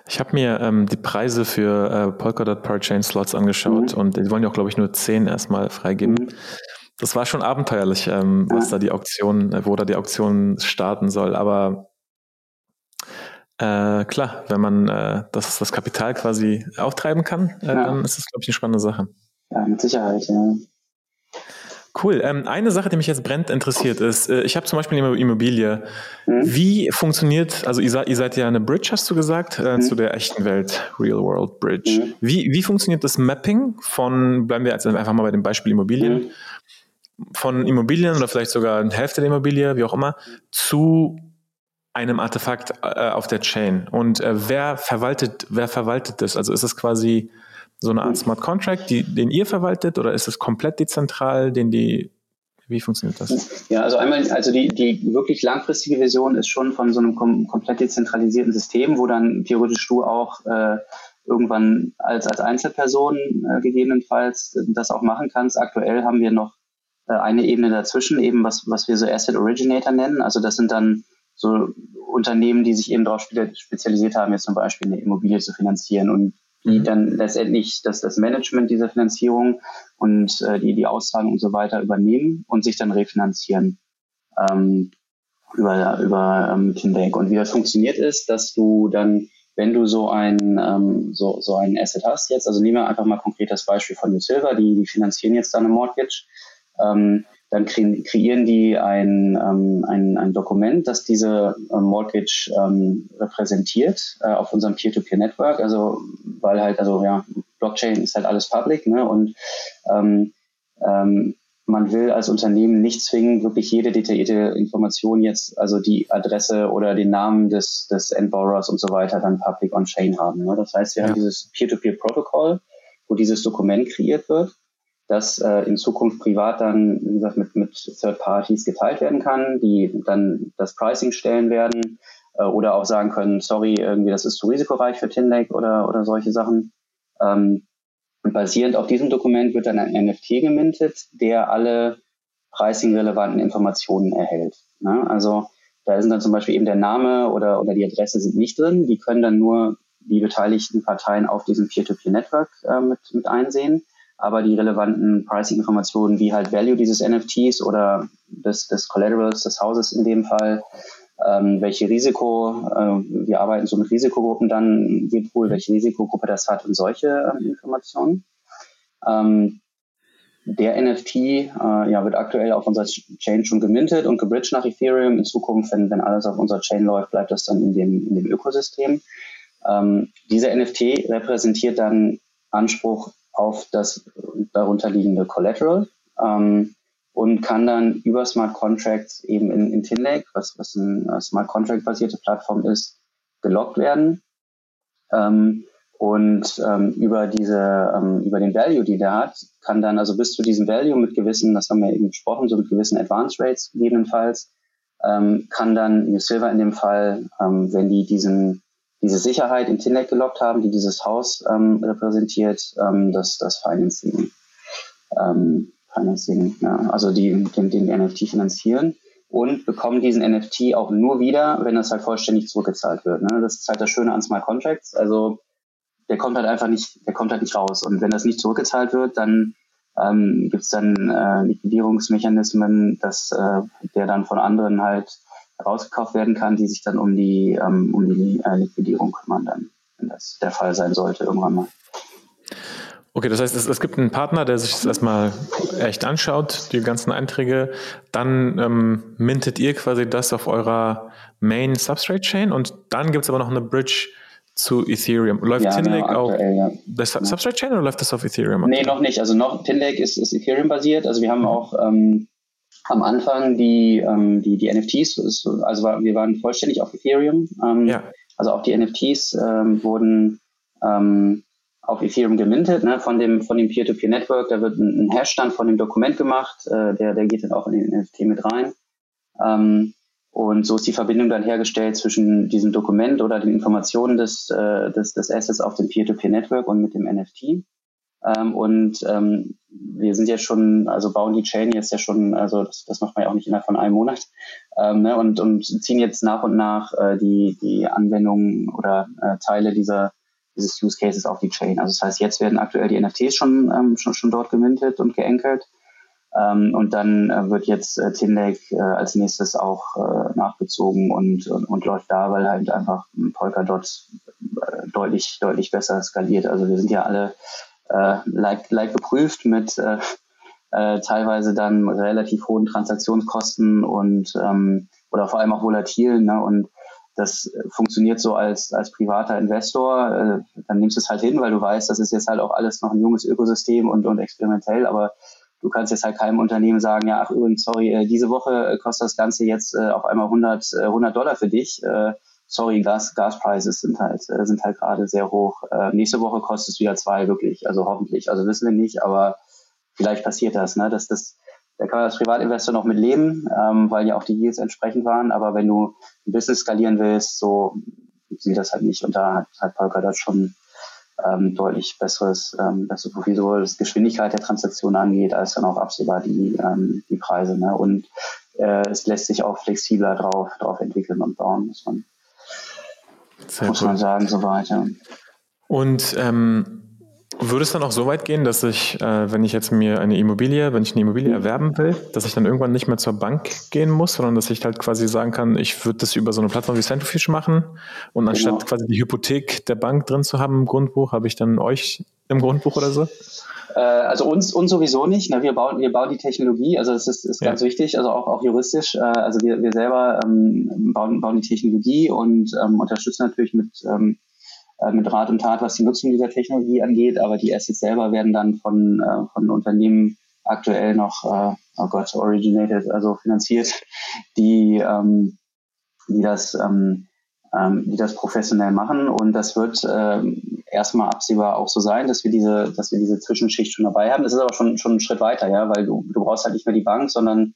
Ich habe mir ähm, die Preise für äh, Polkadot Parachain Slots angeschaut mhm. und die wollen ja auch, glaube ich, nur 10 erstmal freigeben. Mhm. Das war schon abenteuerlich, ähm, ja. was da die Auktion, äh, wo da die Auktion starten soll. Aber äh, klar, wenn man äh, das, das Kapital quasi auftreiben kann, äh, ja. dann ist das, glaube ich, eine spannende Sache. Ja, mit Sicherheit, ja. Cool. Ähm, eine Sache, die mich jetzt brennt interessiert ist, äh, ich habe zum Beispiel eine Immobilie. Mhm. Wie funktioniert, also ihr seid, ihr seid, ja eine Bridge, hast du gesagt, äh, mhm. zu der echten Welt, Real World Bridge. Mhm. Wie, wie funktioniert das Mapping von, bleiben wir jetzt einfach mal bei dem Beispiel Immobilien, mhm. von Immobilien oder vielleicht sogar eine Hälfte der Immobilie, wie auch immer, zu einem Artefakt äh, auf der Chain. Und äh, wer verwaltet, wer verwaltet das? Also ist es quasi so eine Art Smart Contract, die, den ihr verwaltet, oder ist es komplett dezentral, den die wie funktioniert das? Ja, also einmal, also die, die wirklich langfristige Vision ist schon von so einem kom komplett dezentralisierten System, wo dann theoretisch du auch äh, irgendwann als, als Einzelperson äh, gegebenenfalls das auch machen kannst. Aktuell haben wir noch äh, eine Ebene dazwischen, eben was, was wir so Asset Originator nennen. Also das sind dann so Unternehmen, die sich eben darauf spezialisiert haben, jetzt zum Beispiel eine Immobilie zu finanzieren und die dann letztendlich das, das Management dieser Finanzierung und äh, die, die Auszahlung und so weiter übernehmen und sich dann refinanzieren ähm, über, über ähm, Kinbank. Und wie das funktioniert ist, dass du dann, wenn du so ein, ähm, so, so ein Asset hast jetzt, also nehmen wir einfach mal konkret das Beispiel von New Silver, die, die finanzieren jetzt dann eine Mortgage, ähm, dann kre kreieren die ein, ähm, ein, ein Dokument, das diese ähm, Mortgage ähm, repräsentiert äh, auf unserem Peer-to-Peer-Network. Also weil halt, also ja, Blockchain ist halt alles public, ne? Und ähm, ähm, man will als Unternehmen nicht zwingen, wirklich jede detaillierte Information jetzt, also die Adresse oder den Namen des, des Endborrowers und so weiter dann public on-chain haben. Ne? Das heißt, wir ja. haben dieses Peer-to-Peer-Protokoll, wo dieses Dokument kreiert wird das äh, in Zukunft privat dann, wie gesagt, mit, mit Third Parties geteilt werden kann, die dann das Pricing stellen werden äh, oder auch sagen können, sorry, irgendwie das ist zu risikoreich für Tinlake oder, oder solche Sachen. Ähm, und basierend auf diesem Dokument wird dann ein NFT gemintet, der alle pricing-relevanten Informationen erhält. Ne? Also da sind dann zum Beispiel eben der Name oder, oder die Adresse sind nicht drin. Die können dann nur die beteiligten Parteien auf diesem Peer-to-Peer-Network äh, mit, mit einsehen aber die relevanten Pricing-Informationen wie halt Value dieses NFTs oder des, des Collaterals des Hauses in dem Fall, ähm, welche Risiko, äh, wir arbeiten so mit Risikogruppen dann, wohl welche Risikogruppe das hat und solche äh, Informationen. Ähm, der NFT äh, ja, wird aktuell auf unserer Chain schon gemintet und gebridged nach Ethereum. In Zukunft, wenn, wenn alles auf unserer Chain läuft, bleibt das dann in dem, in dem Ökosystem. Ähm, dieser NFT repräsentiert dann Anspruch auf das darunterliegende Collateral ähm, und kann dann über Smart Contracts eben in, in Tinlake, was, was eine Smart Contract basierte Plattform ist, gelockt werden. Ähm, und ähm, über diese, ähm, über den Value, die der hat, kann dann also bis zu diesem Value mit gewissen, das haben wir eben besprochen, so mit gewissen Advance Rates gegebenenfalls, ähm, kann dann New Silver in dem Fall, ähm, wenn die diesen diese Sicherheit in Tinec gelockt haben, die dieses Haus ähm, repräsentiert, ähm, das, das Financing, ähm, Financing ja, also die den, den NFT finanzieren und bekommen diesen NFT auch nur wieder, wenn das halt vollständig zurückgezahlt wird. Ne? Das ist halt das Schöne an Smart Contracts. Also der kommt halt einfach nicht, der kommt halt nicht raus. Und wenn das nicht zurückgezahlt wird, dann ähm, gibt es dann äh, Liquidierungsmechanismen, dass äh, der dann von anderen halt rausgekauft werden kann, die sich dann um die, ähm, um die äh, Liquidierung kümmern, dann, wenn das der Fall sein sollte, irgendwann mal. Okay, das heißt, es, es, gibt einen Partner, der sich das erstmal echt anschaut, die ganzen Einträge. Dann ähm, mintet ihr quasi das auf eurer Main Substrate Chain und dann gibt es aber noch eine Bridge zu Ethereum. Läuft ja, Tinlake genau, auch ja. das Substrate Chain oder läuft das auf Ethereum? Nee, noch nicht. Also noch Tinlake ist, ist Ethereum basiert. Also wir haben mhm. auch ähm, am Anfang die, ähm, die, die NFTs, also wir waren vollständig auf Ethereum. Ähm, ja. Also auch die NFTs ähm, wurden ähm, auf Ethereum gemintet, ne, von dem, von dem Peer-to-Peer-Network. Da wird ein, ein Hashstand von dem Dokument gemacht, äh, der, der geht dann auch in den NFT mit rein. Ähm, und so ist die Verbindung dann hergestellt zwischen diesem Dokument oder den Informationen des, äh, des, des Assets auf dem Peer-to-Peer-Network und mit dem NFT. Ähm, und ähm, wir sind ja schon, also bauen die Chain jetzt ja schon, also das, das macht man ja auch nicht innerhalb von einem Monat, ähm, ne, und, und ziehen jetzt nach und nach äh, die, die Anwendungen oder äh, Teile dieser, dieses Use Cases auf die Chain. Also das heißt, jetzt werden aktuell die NFTs schon, ähm, schon, schon dort gemintet und geenkelt. Ähm, und dann äh, wird jetzt äh, Tinlake äh, als nächstes auch äh, nachgezogen und, und, und läuft da, weil halt einfach Polkadot äh, deutlich, deutlich besser skaliert. Also wir sind ja alle äh, like, like geprüft mit, äh, äh, teilweise dann relativ hohen Transaktionskosten und ähm, oder vor allem auch volatilen. Ne? Und das funktioniert so als, als privater Investor, äh, dann nimmst du es halt hin, weil du weißt, das ist jetzt halt auch alles noch ein junges Ökosystem und, und experimentell, aber du kannst jetzt halt keinem Unternehmen sagen, ja, ach übrigens, sorry, äh, diese Woche kostet das Ganze jetzt äh, auf einmal 100, 100 Dollar für dich. Sorry, Gas, Gaspreise sind halt, sind halt gerade sehr hoch. nächste Woche kostet es wieder zwei, wirklich, also hoffentlich. Also wissen wir nicht, aber vielleicht passiert das, ne? dass das da kann man als Privatinvestor noch mit leben, ähm, weil ja auch die Yields entsprechend waren. Aber wenn du ein Business skalieren willst, so sieht das halt nicht. Und da hat, hat Polkadot schon ähm, deutlich besseres, ähm, besseres Profil, sowohl was Geschwindigkeit der Transaktion angeht, als dann auch absehbar die, ähm, die Preise. Ne? Und äh, es lässt sich auch flexibler drauf, drauf entwickeln und bauen, muss man, muss man sagen, so weiter. Und ähm, würde es dann auch so weit gehen, dass ich, äh, wenn ich jetzt mir eine Immobilie, wenn ich eine Immobilie erwerben will, dass ich dann irgendwann nicht mehr zur Bank gehen muss, sondern dass ich halt quasi sagen kann, ich würde das über so eine Plattform wie Centrifuge machen und anstatt genau. quasi die Hypothek der Bank drin zu haben im Grundbuch, habe ich dann euch im Grundbuch oder so? Äh, also uns, uns sowieso nicht. Ne? Wir, bauen, wir bauen die Technologie, also das ist, ist ganz ja. wichtig, also auch, auch juristisch. Äh, also wir, wir selber ähm, bauen, bauen die Technologie und ähm, unterstützen natürlich mit ähm, äh, mit Rat und Tat, was die Nutzung dieser Technologie angeht, aber die Assets selber werden dann von, äh, von Unternehmen aktuell noch, äh, oh Gott, originated, also finanziert, die, ähm, die das ähm, ähm, die das professionell machen und das wird ähm, erstmal absehbar auch so sein, dass wir diese, dass wir diese Zwischenschicht schon dabei haben. Das ist aber schon schon ein Schritt weiter, ja, weil du, du brauchst halt nicht mehr die Bank, sondern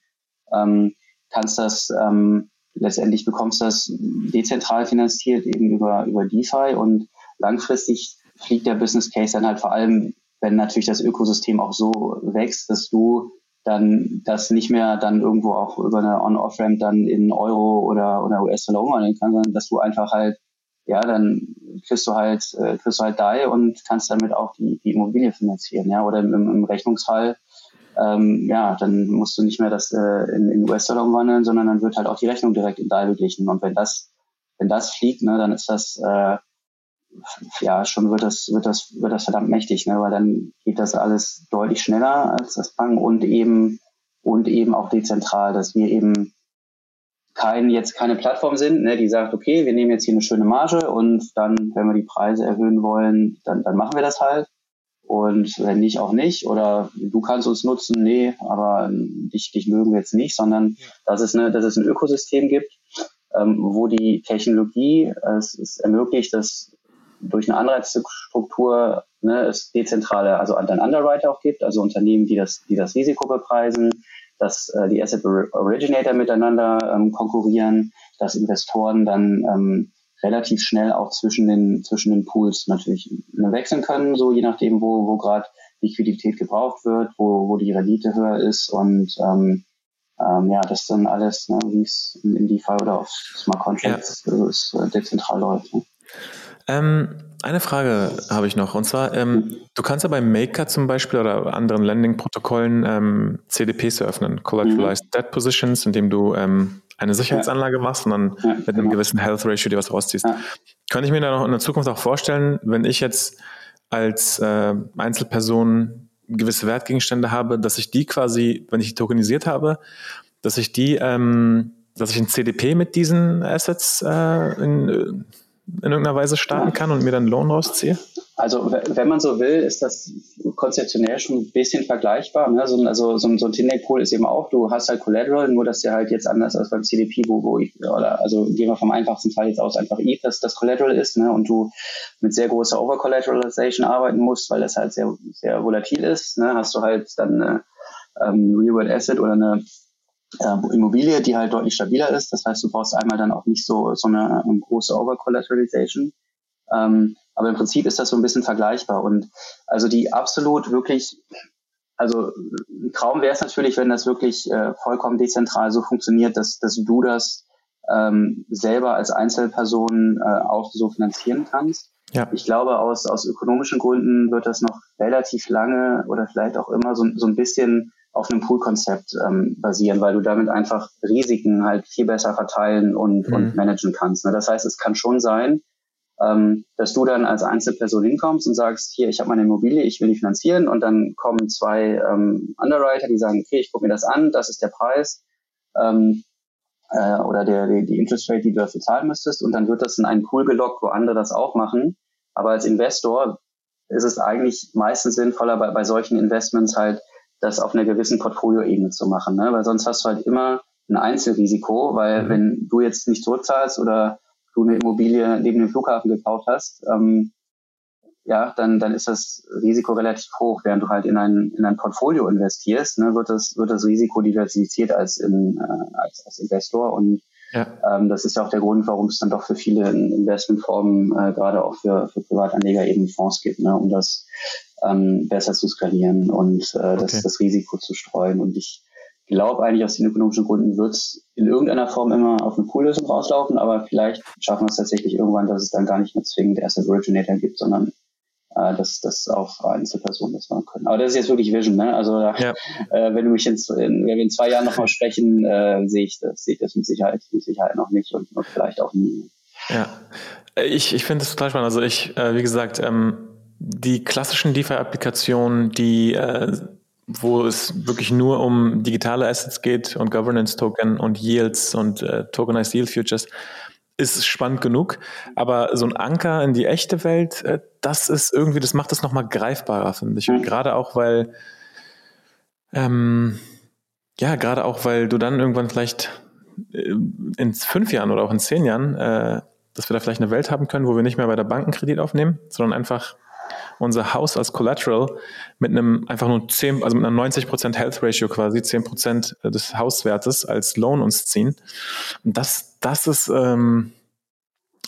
ähm, kannst das ähm, letztendlich bekommst das dezentral finanziert eben über über DeFi und langfristig fliegt der Business Case dann halt vor allem, wenn natürlich das Ökosystem auch so wächst, dass du dann das nicht mehr dann irgendwo auch über eine On-Off-Ramp dann in Euro oder, oder US-Dollar umwandeln kannst, sondern dass du einfach halt, ja, dann kriegst du halt, äh, kriegst du halt DAI und kannst damit auch die, die Immobilie finanzieren, ja, oder im, im Rechnungsfall, ähm, ja, dann musst du nicht mehr das äh, in, in US-Dollar umwandeln, sondern dann wird halt auch die Rechnung direkt in DAI beglichen und wenn das, wenn das fliegt, ne, dann ist das, äh, ja, schon wird das, wird das, wird das verdammt mächtig, ne? weil dann geht das alles deutlich schneller als das Banken und eben, und eben auch dezentral, dass wir eben kein, jetzt keine Plattform sind, ne, die sagt, okay, wir nehmen jetzt hier eine schöne Marge und dann, wenn wir die Preise erhöhen wollen, dann, dann machen wir das halt. Und wenn nicht, auch nicht. Oder du kannst uns nutzen, nee, aber dich, dich mögen wir jetzt nicht, sondern dass es, eine, dass es ein Ökosystem gibt, ähm, wo die Technologie es, es ermöglicht, dass durch eine Anreizstruktur ne, es dezentrale, also dann Underwriter auch gibt, also Unternehmen, die das, die das Risiko bepreisen, dass äh, die Asset Originator miteinander ähm, konkurrieren, dass Investoren dann ähm, relativ schnell auch zwischen den, zwischen den Pools natürlich ne, wechseln können, so je nachdem, wo, wo gerade Liquidität gebraucht wird, wo, wo die Rendite höher ist und ähm, ähm, ja, das dann alles, ne, wie es in, DeFi oder auf Smart Contracts ja. ist, äh, dezentral läuft. Ne? Ähm, eine Frage habe ich noch. Und zwar, ähm, du kannst ja bei Maker zum Beispiel oder anderen Lending-Protokollen ähm, CDPs eröffnen, Collateralized mhm. Debt Positions, indem du ähm, eine Sicherheitsanlage machst und dann ja, mit einem genau. gewissen Health Ratio dir was rausziehst. Ja. Könnte ich mir da noch in der Zukunft auch vorstellen, wenn ich jetzt als äh, Einzelperson gewisse Wertgegenstände habe, dass ich die quasi, wenn ich die tokenisiert habe, dass ich die, ähm, dass ich ein CDP mit diesen Assets äh, in, in irgendeiner Weise starten kann und mir dann Lohn rausziehe? Also wenn man so will, ist das konzeptionell schon ein bisschen vergleichbar. Ne? So, also so, so ein Tindeck-Pool ist eben auch, du hast halt Collateral, nur dass der halt jetzt anders als beim CDP, wo, wo oder also gehen wir vom einfachsten Fall jetzt aus, einfach ETH, dass das Collateral ist ne? und du mit sehr großer Overcollateralization arbeiten musst, weil das halt sehr, sehr volatil ist. Ne? Hast du halt dann eine ähm, Real-World Asset oder eine äh, Immobilie, die halt deutlich stabiler ist. Das heißt, du brauchst einmal dann auch nicht so, so eine, eine große Overcollateralization. Ähm, aber im Prinzip ist das so ein bisschen vergleichbar. Und also die absolut wirklich, also ein Traum wäre es natürlich, wenn das wirklich äh, vollkommen dezentral so funktioniert, dass, dass du das ähm, selber als Einzelperson äh, auch so finanzieren kannst. Ja. Ich glaube, aus, aus ökonomischen Gründen wird das noch relativ lange oder vielleicht auch immer so, so ein bisschen auf einem Pool-Konzept ähm, basieren, weil du damit einfach Risiken halt viel besser verteilen und, mhm. und managen kannst. Ne? Das heißt, es kann schon sein, ähm, dass du dann als Einzelperson hinkommst und sagst, hier, ich habe meine Immobilie, ich will die finanzieren und dann kommen zwei ähm, Underwriter, die sagen, okay, ich gucke mir das an, das ist der Preis ähm, äh, oder der, die, die Interest Rate, die du dafür zahlen müsstest und dann wird das in einen Pool gelockt, wo andere das auch machen. Aber als Investor ist es eigentlich meistens sinnvoller, bei, bei solchen Investments halt das auf einer gewissen Portfolioebene zu machen, ne? weil sonst hast du halt immer ein Einzelrisiko, weil mhm. wenn du jetzt nicht zurückzahlst oder du eine Immobilie neben dem Flughafen gekauft hast, ähm, ja, dann, dann ist das Risiko relativ hoch. Während du halt in ein, in ein Portfolio investierst, ne, wird, das, wird das Risiko diversifiziert als, in, äh, als, als Investor. Und ja. ähm, das ist ja auch der Grund, warum es dann doch für viele Investmentformen, äh, gerade auch für, für Privatanleger eben Fonds gibt, ne, um das ähm, besser zu skalieren und äh, okay. das, das Risiko zu streuen. Und ich glaube eigentlich aus den ökonomischen Gründen wird es in irgendeiner Form immer auf eine Poollösung rauslaufen, aber vielleicht schaffen wir es tatsächlich irgendwann, dass es dann gar nicht mehr zwingend Asset Originator gibt, sondern äh, dass, dass auch Einzelpersonen das machen können. Aber das ist jetzt wirklich Vision, ne? Also ja. äh, wenn du mich in, in, wenn wir in zwei Jahren nochmal sprechen, äh, sehe ich das, sehe ich das mit Sicherheit, mit Sicherheit noch nicht und, und vielleicht auch nie. Ja, ich, ich finde das total spannend. Also ich, äh, wie gesagt, ähm, die klassischen DeFi-Applikationen, die äh, wo es wirklich nur um digitale Assets geht und Governance Token und Yields und äh, Tokenized Yield Futures, ist spannend genug. Aber so ein Anker in die echte Welt, äh, das ist irgendwie, das macht es nochmal greifbarer, finde ich. Und gerade auch, weil, ähm, ja, gerade auch, weil du dann irgendwann vielleicht äh, in fünf Jahren oder auch in zehn Jahren, äh, dass wir da vielleicht eine Welt haben können, wo wir nicht mehr bei der Bank einen Kredit aufnehmen, sondern einfach unser Haus als Collateral mit einem einfach nur 10, also mit einer 90% Health Ratio quasi, 10% des Hauswertes als Loan uns ziehen. Und das, das ist, ähm,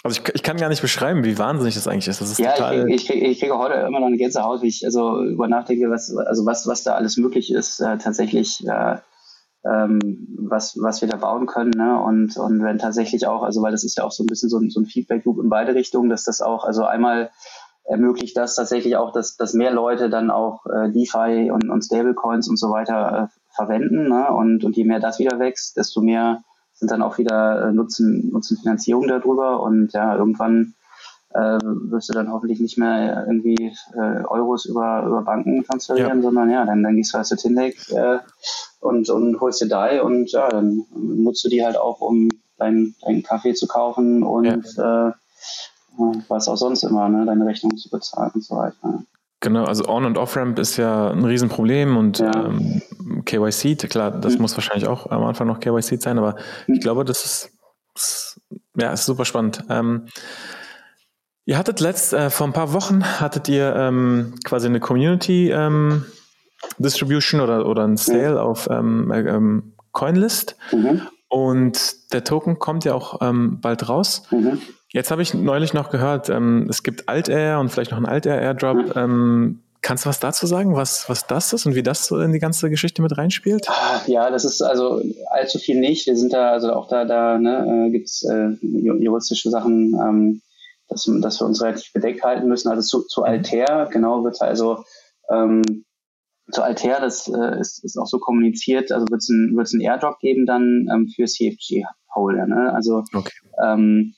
also ich, ich kann gar nicht beschreiben, wie wahnsinnig das eigentlich ist. Das ist ja, total ich, kriege, ich kriege heute immer noch eine Gänsehaut, wie ich also über nachdenke, was, also was, was da alles möglich ist, äh, tatsächlich, äh, ähm, was, was wir da bauen können. Ne? Und, und wenn tatsächlich auch, also weil das ist ja auch so ein bisschen so ein, so ein Feedback-Loop in beide Richtungen, dass das auch, also einmal ermöglicht das tatsächlich auch, dass, dass mehr Leute dann auch äh, DeFi und, und Stablecoins und so weiter äh, verwenden. Ne? Und, und je mehr das wieder wächst, desto mehr sind dann auch wieder äh, Nutzen, Nutzenfinanzierung darüber. Und ja, irgendwann äh, wirst du dann hoffentlich nicht mehr irgendwie äh, Euros über, über Banken transferieren, ja. sondern ja, dann, dann gehst du halt zu Tinlake äh, und, und holst dir DAI und ja, dann nutzt du die halt auch, um deinen dein Kaffee zu kaufen und ja. äh, was auch sonst immer, ne, deine Rechnung zu bezahlen und so weiter. Genau, also On- und Off-Ramp ist ja ein Riesenproblem und ja. ähm, KYC, klar, das mhm. muss wahrscheinlich auch am Anfang noch KYC sein, aber mhm. ich glaube, das ist, ist, ja, ist super spannend. Ähm, ihr hattet letzt, äh, vor ein paar Wochen hattet ihr ähm, quasi eine Community ähm, Distribution oder, oder ein Sale mhm. auf ähm, äh, ähm, Coinlist mhm. Und der Token kommt ja auch ähm, bald raus. Mhm. Jetzt habe ich neulich noch gehört, ähm, es gibt Alt-Air und vielleicht noch ein Alt-Air-Airdrop. Ähm, kannst du was dazu sagen, was, was das ist und wie das in die ganze Geschichte mit reinspielt? Ah, ja, das ist also allzu viel nicht. Wir sind da, also auch da, da ne, äh, gibt es äh, juristische Sachen, ähm, dass, dass wir uns relativ bedeckt halten müssen. Also zu, zu Altair, genau, wird also ähm, zu Altair, das äh, ist, ist auch so kommuniziert, also wird es ein, ein Airdrop geben dann ähm, für CFG-Holder. Ne? Also okay. ähm,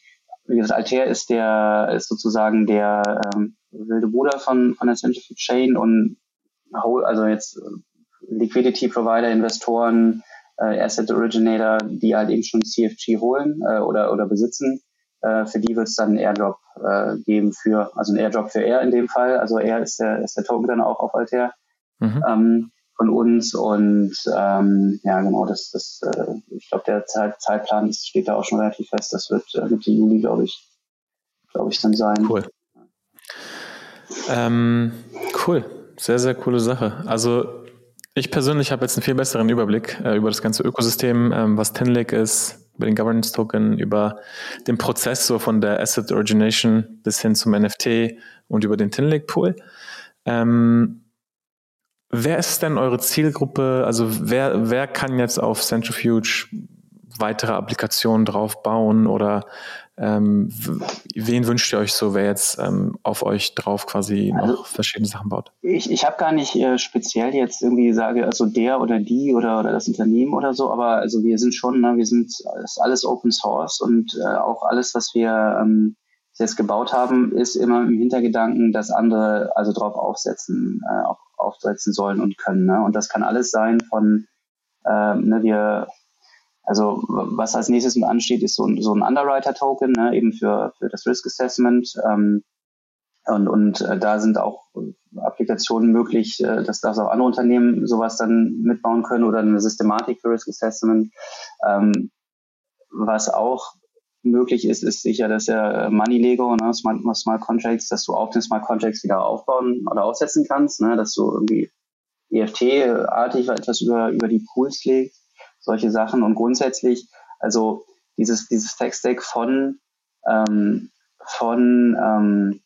wie gesagt, Altair ist der, ist sozusagen der ähm, wilde Bruder von, von der Centrifuge Chain und also jetzt äh, Liquidity Provider, Investoren, äh, Asset Originator, die halt eben schon CFG holen äh, oder, oder besitzen. Äh, für die wird es dann einen Airdrop äh, geben für, also einen Airdrop für R in dem Fall. Also R ist der, ist der Token dann auch auf Altair. Mhm. Ähm, von uns und ähm, ja genau, das, das äh, ich glaube der Zeit, Zeitplan das steht da auch schon relativ fest. Das wird äh, Mitte Juli, glaube ich, glaube ich, dann sein. Cool. Ähm, cool, sehr, sehr coole Sache. Also ich persönlich habe jetzt einen viel besseren Überblick äh, über das ganze Ökosystem, ähm, was Tenlake ist, über den Governance Token, über den Prozess so von der Asset Origination bis hin zum NFT und über den Tinlake Pool. Ähm, Wer ist denn eure Zielgruppe? Also wer, wer kann jetzt auf Centrifuge weitere Applikationen drauf bauen oder ähm, wen wünscht ihr euch so, wer jetzt ähm, auf euch drauf quasi also, noch verschiedene Sachen baut? Ich, ich habe gar nicht äh, speziell jetzt irgendwie sage, also der oder die oder, oder das Unternehmen oder so, aber also wir sind schon, ne, wir sind ist alles Open Source und äh, auch alles, was wir ähm, jetzt gebaut haben, ist immer im Hintergedanken, dass andere also drauf aufsetzen, äh, auf, aufsetzen sollen und können. Ne? Und das kann alles sein von, äh, ne, wir, also was als nächstes ansteht, ist so, ein, so ein Underwriter-Token, ne, eben für, für das Risk Assessment. Ähm, und, und äh, da sind auch Applikationen möglich, äh, dass, dass auch andere Unternehmen sowas dann mitbauen können oder eine Systematik für Risk Assessment. Ähm, was auch möglich ist, ist sicher, dass der Money Lego, ne, Smart, Smart Contracts, dass du auf den Smart Contracts wieder aufbauen oder aufsetzen kannst, ne, dass du irgendwie EFT-artig etwas über, über die Pools legst, solche Sachen. Und grundsätzlich, also dieses, dieses Tech-Stack von, ähm, von ähm,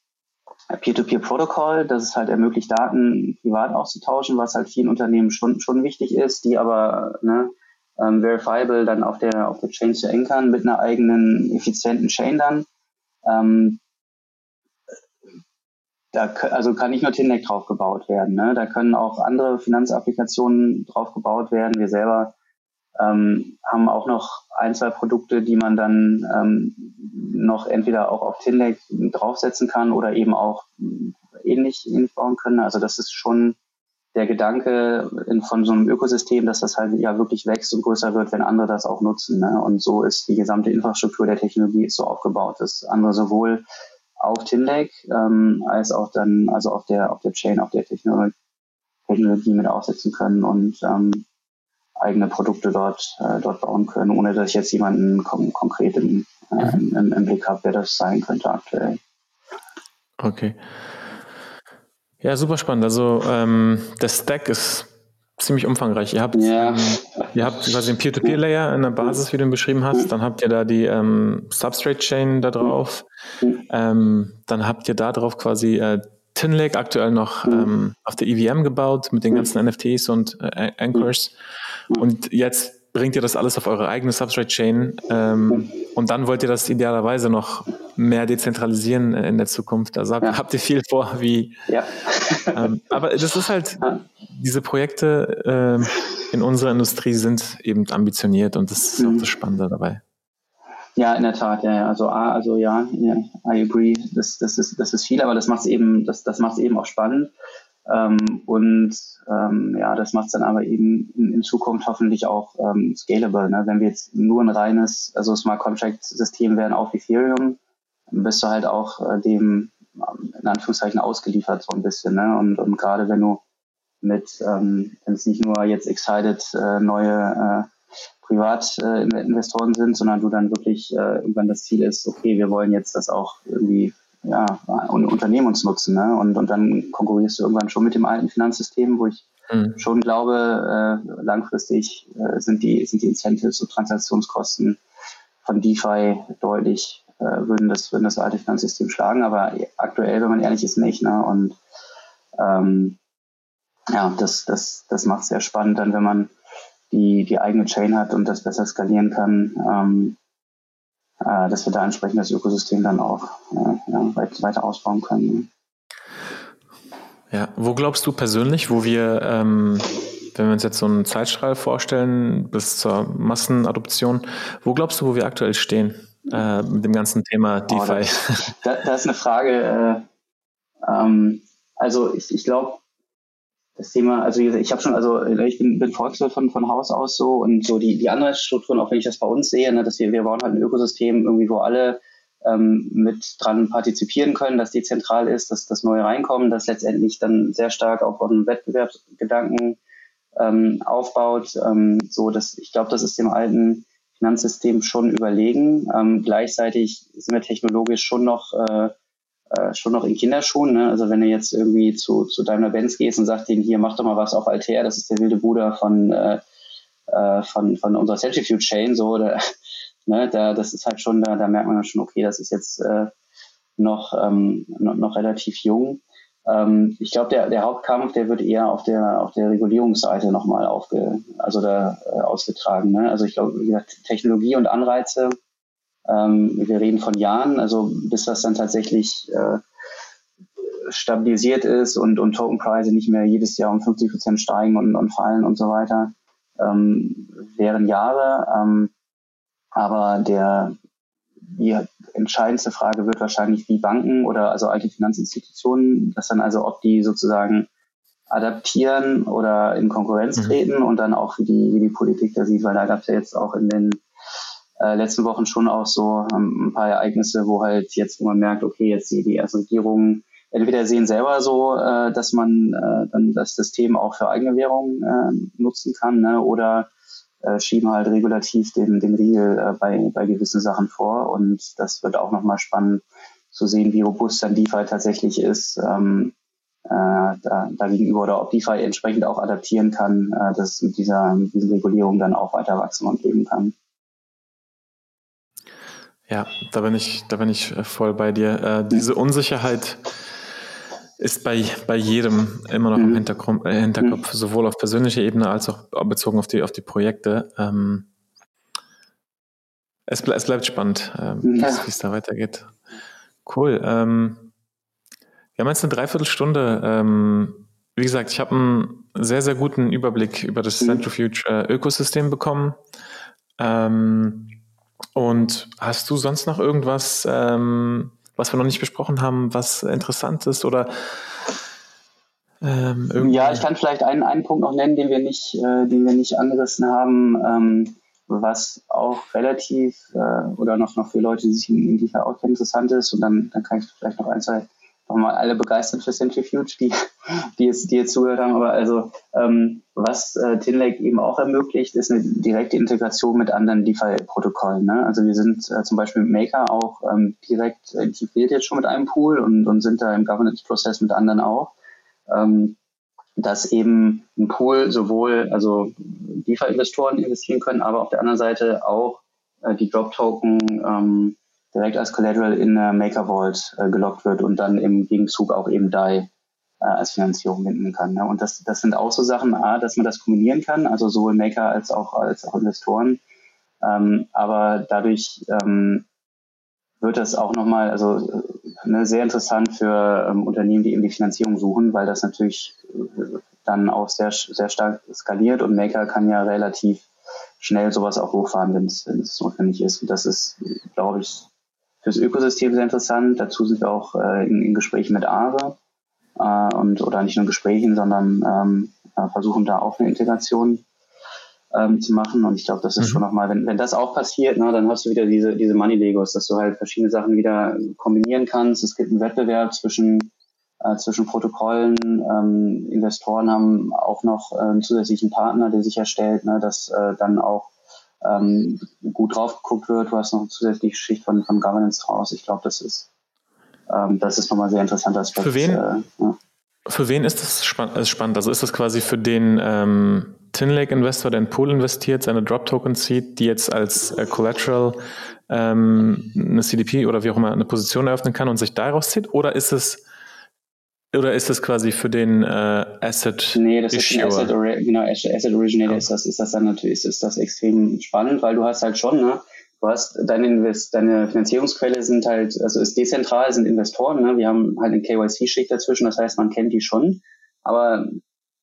Peer-to-Peer-Protokoll, dass es halt ermöglicht, Daten privat auszutauschen, was halt vielen Unternehmen schon, schon wichtig ist, die aber ne, ähm, verifiable dann auf der, auf der Chain zu ankern mit einer eigenen effizienten Chain dann. Ähm, da, also kann nicht nur Tinlek drauf gebaut werden. Ne? Da können auch andere Finanzapplikationen drauf gebaut werden. Wir selber ähm, haben auch noch ein, zwei Produkte, die man dann ähm, noch entweder auch auf Tinlake draufsetzen kann oder eben auch ähnlich, ähnlich bauen können. Also das ist schon der Gedanke in, von so einem Ökosystem, dass das halt ja wirklich wächst und größer wird, wenn andere das auch nutzen. Ne? Und so ist die gesamte Infrastruktur der Technologie so aufgebaut, dass andere sowohl auf Tinlake ähm, als auch dann also auf der auf der Chain, auf der Technologie, Technologie mit aufsetzen können und ähm, eigene Produkte dort äh, dort bauen können, ohne dass ich jetzt jemanden kon konkret im, äh, im, im Blick habe, wer das sein könnte aktuell. Okay. Ja, super spannend. Also ähm, der Stack ist ziemlich umfangreich. Ihr habt, ja. ihr habt quasi einen Peer-to-Peer-Layer in der Basis, wie du ihn beschrieben hast. Dann habt ihr da die ähm, Substrate-Chain da drauf. Ähm, dann habt ihr da drauf quasi äh, Tinlake aktuell noch ähm, auf der EVM gebaut mit den ganzen NFTs und äh, Anchors. Und jetzt bringt ihr das alles auf eure eigene Substrate-Chain ähm, und dann wollt ihr das idealerweise noch mehr dezentralisieren in der Zukunft. Also habt, ja. habt ihr viel vor, wie. Ja. ähm, aber das ist halt, diese Projekte äh, in unserer Industrie sind eben ambitioniert und das ist mhm. auch das Spannende dabei. Ja, in der Tat, ja, Also, also ja, I agree. Das, das, ist, das ist viel, aber das macht es eben, das, das macht eben auch spannend. Ähm, und ähm, ja, das macht es dann aber eben in, in, Zukunft hoffentlich auch ähm, scalable. Ne? Wenn wir jetzt nur ein reines, also Smart Contract System wären auf Ethereum, bist du halt auch äh, dem in Anführungszeichen ausgeliefert so ein bisschen. Ne? Und, und gerade wenn du mit, ähm, wenn es nicht nur jetzt excited äh, neue äh, Privatinvestoren sind, sondern du dann wirklich äh, irgendwann das Ziel ist, okay, wir wollen jetzt das auch irgendwie ja, Unternehmensnutzen. Ne? Und, und dann konkurrierst du irgendwann schon mit dem alten Finanzsystem, wo ich mhm. schon glaube, äh, langfristig äh, sind, die, sind die Incentives und Transaktionskosten von DeFi deutlich, äh, würden, das, würden das alte Finanzsystem schlagen. Aber aktuell, wenn man ehrlich ist, nicht. Ne? Und ähm, ja, das, das, das macht es sehr spannend, dann wenn man die, die eigene Chain hat und das besser skalieren kann. Ähm, äh, dass wir da entsprechend das Ökosystem dann auch äh, ja, weit, weiter ausbauen können. Ja, wo glaubst du persönlich, wo wir, ähm, wenn wir uns jetzt so einen Zeitstrahl vorstellen bis zur Massenadoption, wo glaubst du, wo wir aktuell stehen äh, mit dem ganzen Thema DeFi? Oh, das, das, ist eine Frage. Äh, ähm, also ich, ich glaube, das Thema, also ich habe schon, also ich bin, bin Volkswirt von, von Haus aus so und so die, die Anreizstrukturen, auch wenn ich das bei uns sehe, ne, dass wir, wir bauen halt ein Ökosystem irgendwie, wo alle ähm, mit dran partizipieren können, dass dezentral ist, dass das neue reinkommen, das letztendlich dann sehr stark auch auf einen Wettbewerbsgedanken ähm, aufbaut. Ähm, so, dass ich glaube, das ist dem alten Finanzsystem schon überlegen. Ähm, gleichzeitig sind wir technologisch schon noch äh, äh, schon noch in Kinderschuhen. Ne? Also wenn du jetzt irgendwie zu, zu Daimler-Benz gehst und sagst denen, hier, mach doch mal was auf Altair, das ist der wilde Bruder von, äh, äh von, von unserer Centrifuge-Chain, so, da, ne, da, das ist halt schon, da, da merkt man schon, okay, das ist jetzt äh, noch, ähm, noch, noch relativ jung. Ähm, ich glaube, der, der Hauptkampf, der wird eher auf der, auf der Regulierungsseite nochmal aufge, also da äh, ausgetragen. Ne? Also ich glaube, wie gesagt, Technologie und Anreize ähm, wir reden von Jahren, also bis das dann tatsächlich äh, stabilisiert ist und, und Tokenpreise nicht mehr jedes Jahr um 50 Prozent steigen und, und fallen und so weiter, ähm, wären Jahre. Ähm, aber der, die entscheidendste Frage wird wahrscheinlich, wie Banken oder also alte Finanzinstitutionen, das dann also, ob die sozusagen adaptieren oder in Konkurrenz mhm. treten und dann auch wie die, wie die Politik da sieht, weil da gab es ja jetzt auch in den äh, letzten Wochen schon auch so ähm, ein paar Ereignisse, wo halt jetzt, wo man merkt, okay, jetzt die, die erste Regierung entweder sehen selber so, äh, dass man äh, dann das System auch für eigene Währung äh, nutzen kann, ne? oder äh, schieben halt regulativ den, den Riegel äh, bei, bei gewissen Sachen vor. Und das wird auch nochmal spannend zu sehen, wie robust dann DeFi tatsächlich ist. Ähm, äh, da, da gegenüber oder ob DeFi entsprechend auch adaptieren kann, äh, dass mit dieser, mit diesen Regulierungen dann auch weiter wachsen und leben kann. Ja, da bin ich, da bin ich äh, voll bei dir. Äh, diese Unsicherheit ist bei, bei jedem immer noch mhm. im Hintergrund, äh, Hinterkopf, mhm. sowohl auf persönlicher Ebene als auch bezogen auf die, auf die Projekte. Ähm, es, ble es bleibt spannend, ähm, ja. wie es da weitergeht. Cool. Ähm, wir haben jetzt eine Dreiviertelstunde. Ähm, wie gesagt, ich habe einen sehr, sehr guten Überblick über das mhm. Centrifuge-Ökosystem bekommen. Ähm, und hast du sonst noch irgendwas, ähm, was wir noch nicht besprochen haben, was interessant ist oder ähm, Ja, ich kann vielleicht einen, einen Punkt noch nennen, den wir nicht, äh, den wir nicht angerissen haben, ähm, was auch relativ äh, oder noch, noch für Leute, die sich in, in die auskennen, interessant ist. Und dann, dann kann ich vielleicht noch ein, zwei nochmal alle begeistert für Centrifuge, die, die, jetzt, die jetzt zugehört haben. Aber also, ähm, was äh, Tinlake eben auch ermöglicht, ist eine direkte Integration mit anderen DeFi-Protokollen. Ne? Also wir sind äh, zum Beispiel mit Maker auch ähm, direkt integriert jetzt schon mit einem Pool und, und sind da im Governance-Prozess mit anderen auch. Ähm, dass eben ein Pool sowohl also DeFi-Investoren investieren können, aber auf der anderen Seite auch äh, die Drop-Token ähm, direkt als Collateral in äh, Maker Vault äh, gelockt wird und dann im Gegenzug auch eben DAI äh, als Finanzierung binden kann. Ne? Und das, das sind auch so Sachen, A, dass man das kombinieren kann, also sowohl Maker als auch, als auch Investoren. Ähm, aber dadurch ähm, wird das auch nochmal, also äh, ne, sehr interessant für ähm, Unternehmen, die eben die Finanzierung suchen, weil das natürlich äh, dann auch sehr, sehr stark skaliert und Maker kann ja relativ schnell sowas auch hochfahren, wenn es notwendig ist. Und das ist, glaube ich, fürs Ökosystem sehr interessant. Dazu sind wir auch äh, in, in, Gesprächen mit Aare äh, und oder nicht nur Gesprächen, sondern ähm, äh, versuchen da auch eine Integration ähm, zu machen. Und ich glaube, das ist mhm. schon nochmal, wenn, wenn das auch passiert, ne, dann hast du wieder diese, diese Money Legos, dass du halt verschiedene Sachen wieder kombinieren kannst. Es gibt einen Wettbewerb zwischen äh, zwischen Protokollen. Ähm, Investoren haben auch noch einen zusätzlichen Partner, der sicherstellt, ne, dass äh, dann auch ähm, gut drauf geguckt wird. Du hast noch eine zusätzliche Schicht von, von Governance draus. Ich glaube, das ist, ähm, das ist nochmal sehr interessanter Aspekt. Für wen, äh, ja. für wen ist das spann spannend? Also ist das quasi für den ähm, Tinlake-Investor, der in Pool investiert, seine Drop-Tokens sieht, die jetzt als äh, Collateral ähm, eine CDP oder wie auch immer eine Position eröffnen kann und sich daraus zieht? Oder ist es oder ist das quasi für den äh, Asset Nee, das ist ein Asset, genau, Asset Originator ja. ist das, ist das dann natürlich, ist das extrem spannend, weil du hast halt schon, ne, du hast deine Invest, deine Finanzierungsquelle sind halt, also ist dezentral, sind Investoren, ne, wir haben halt eine KYC-Schicht dazwischen, das heißt, man kennt die schon, aber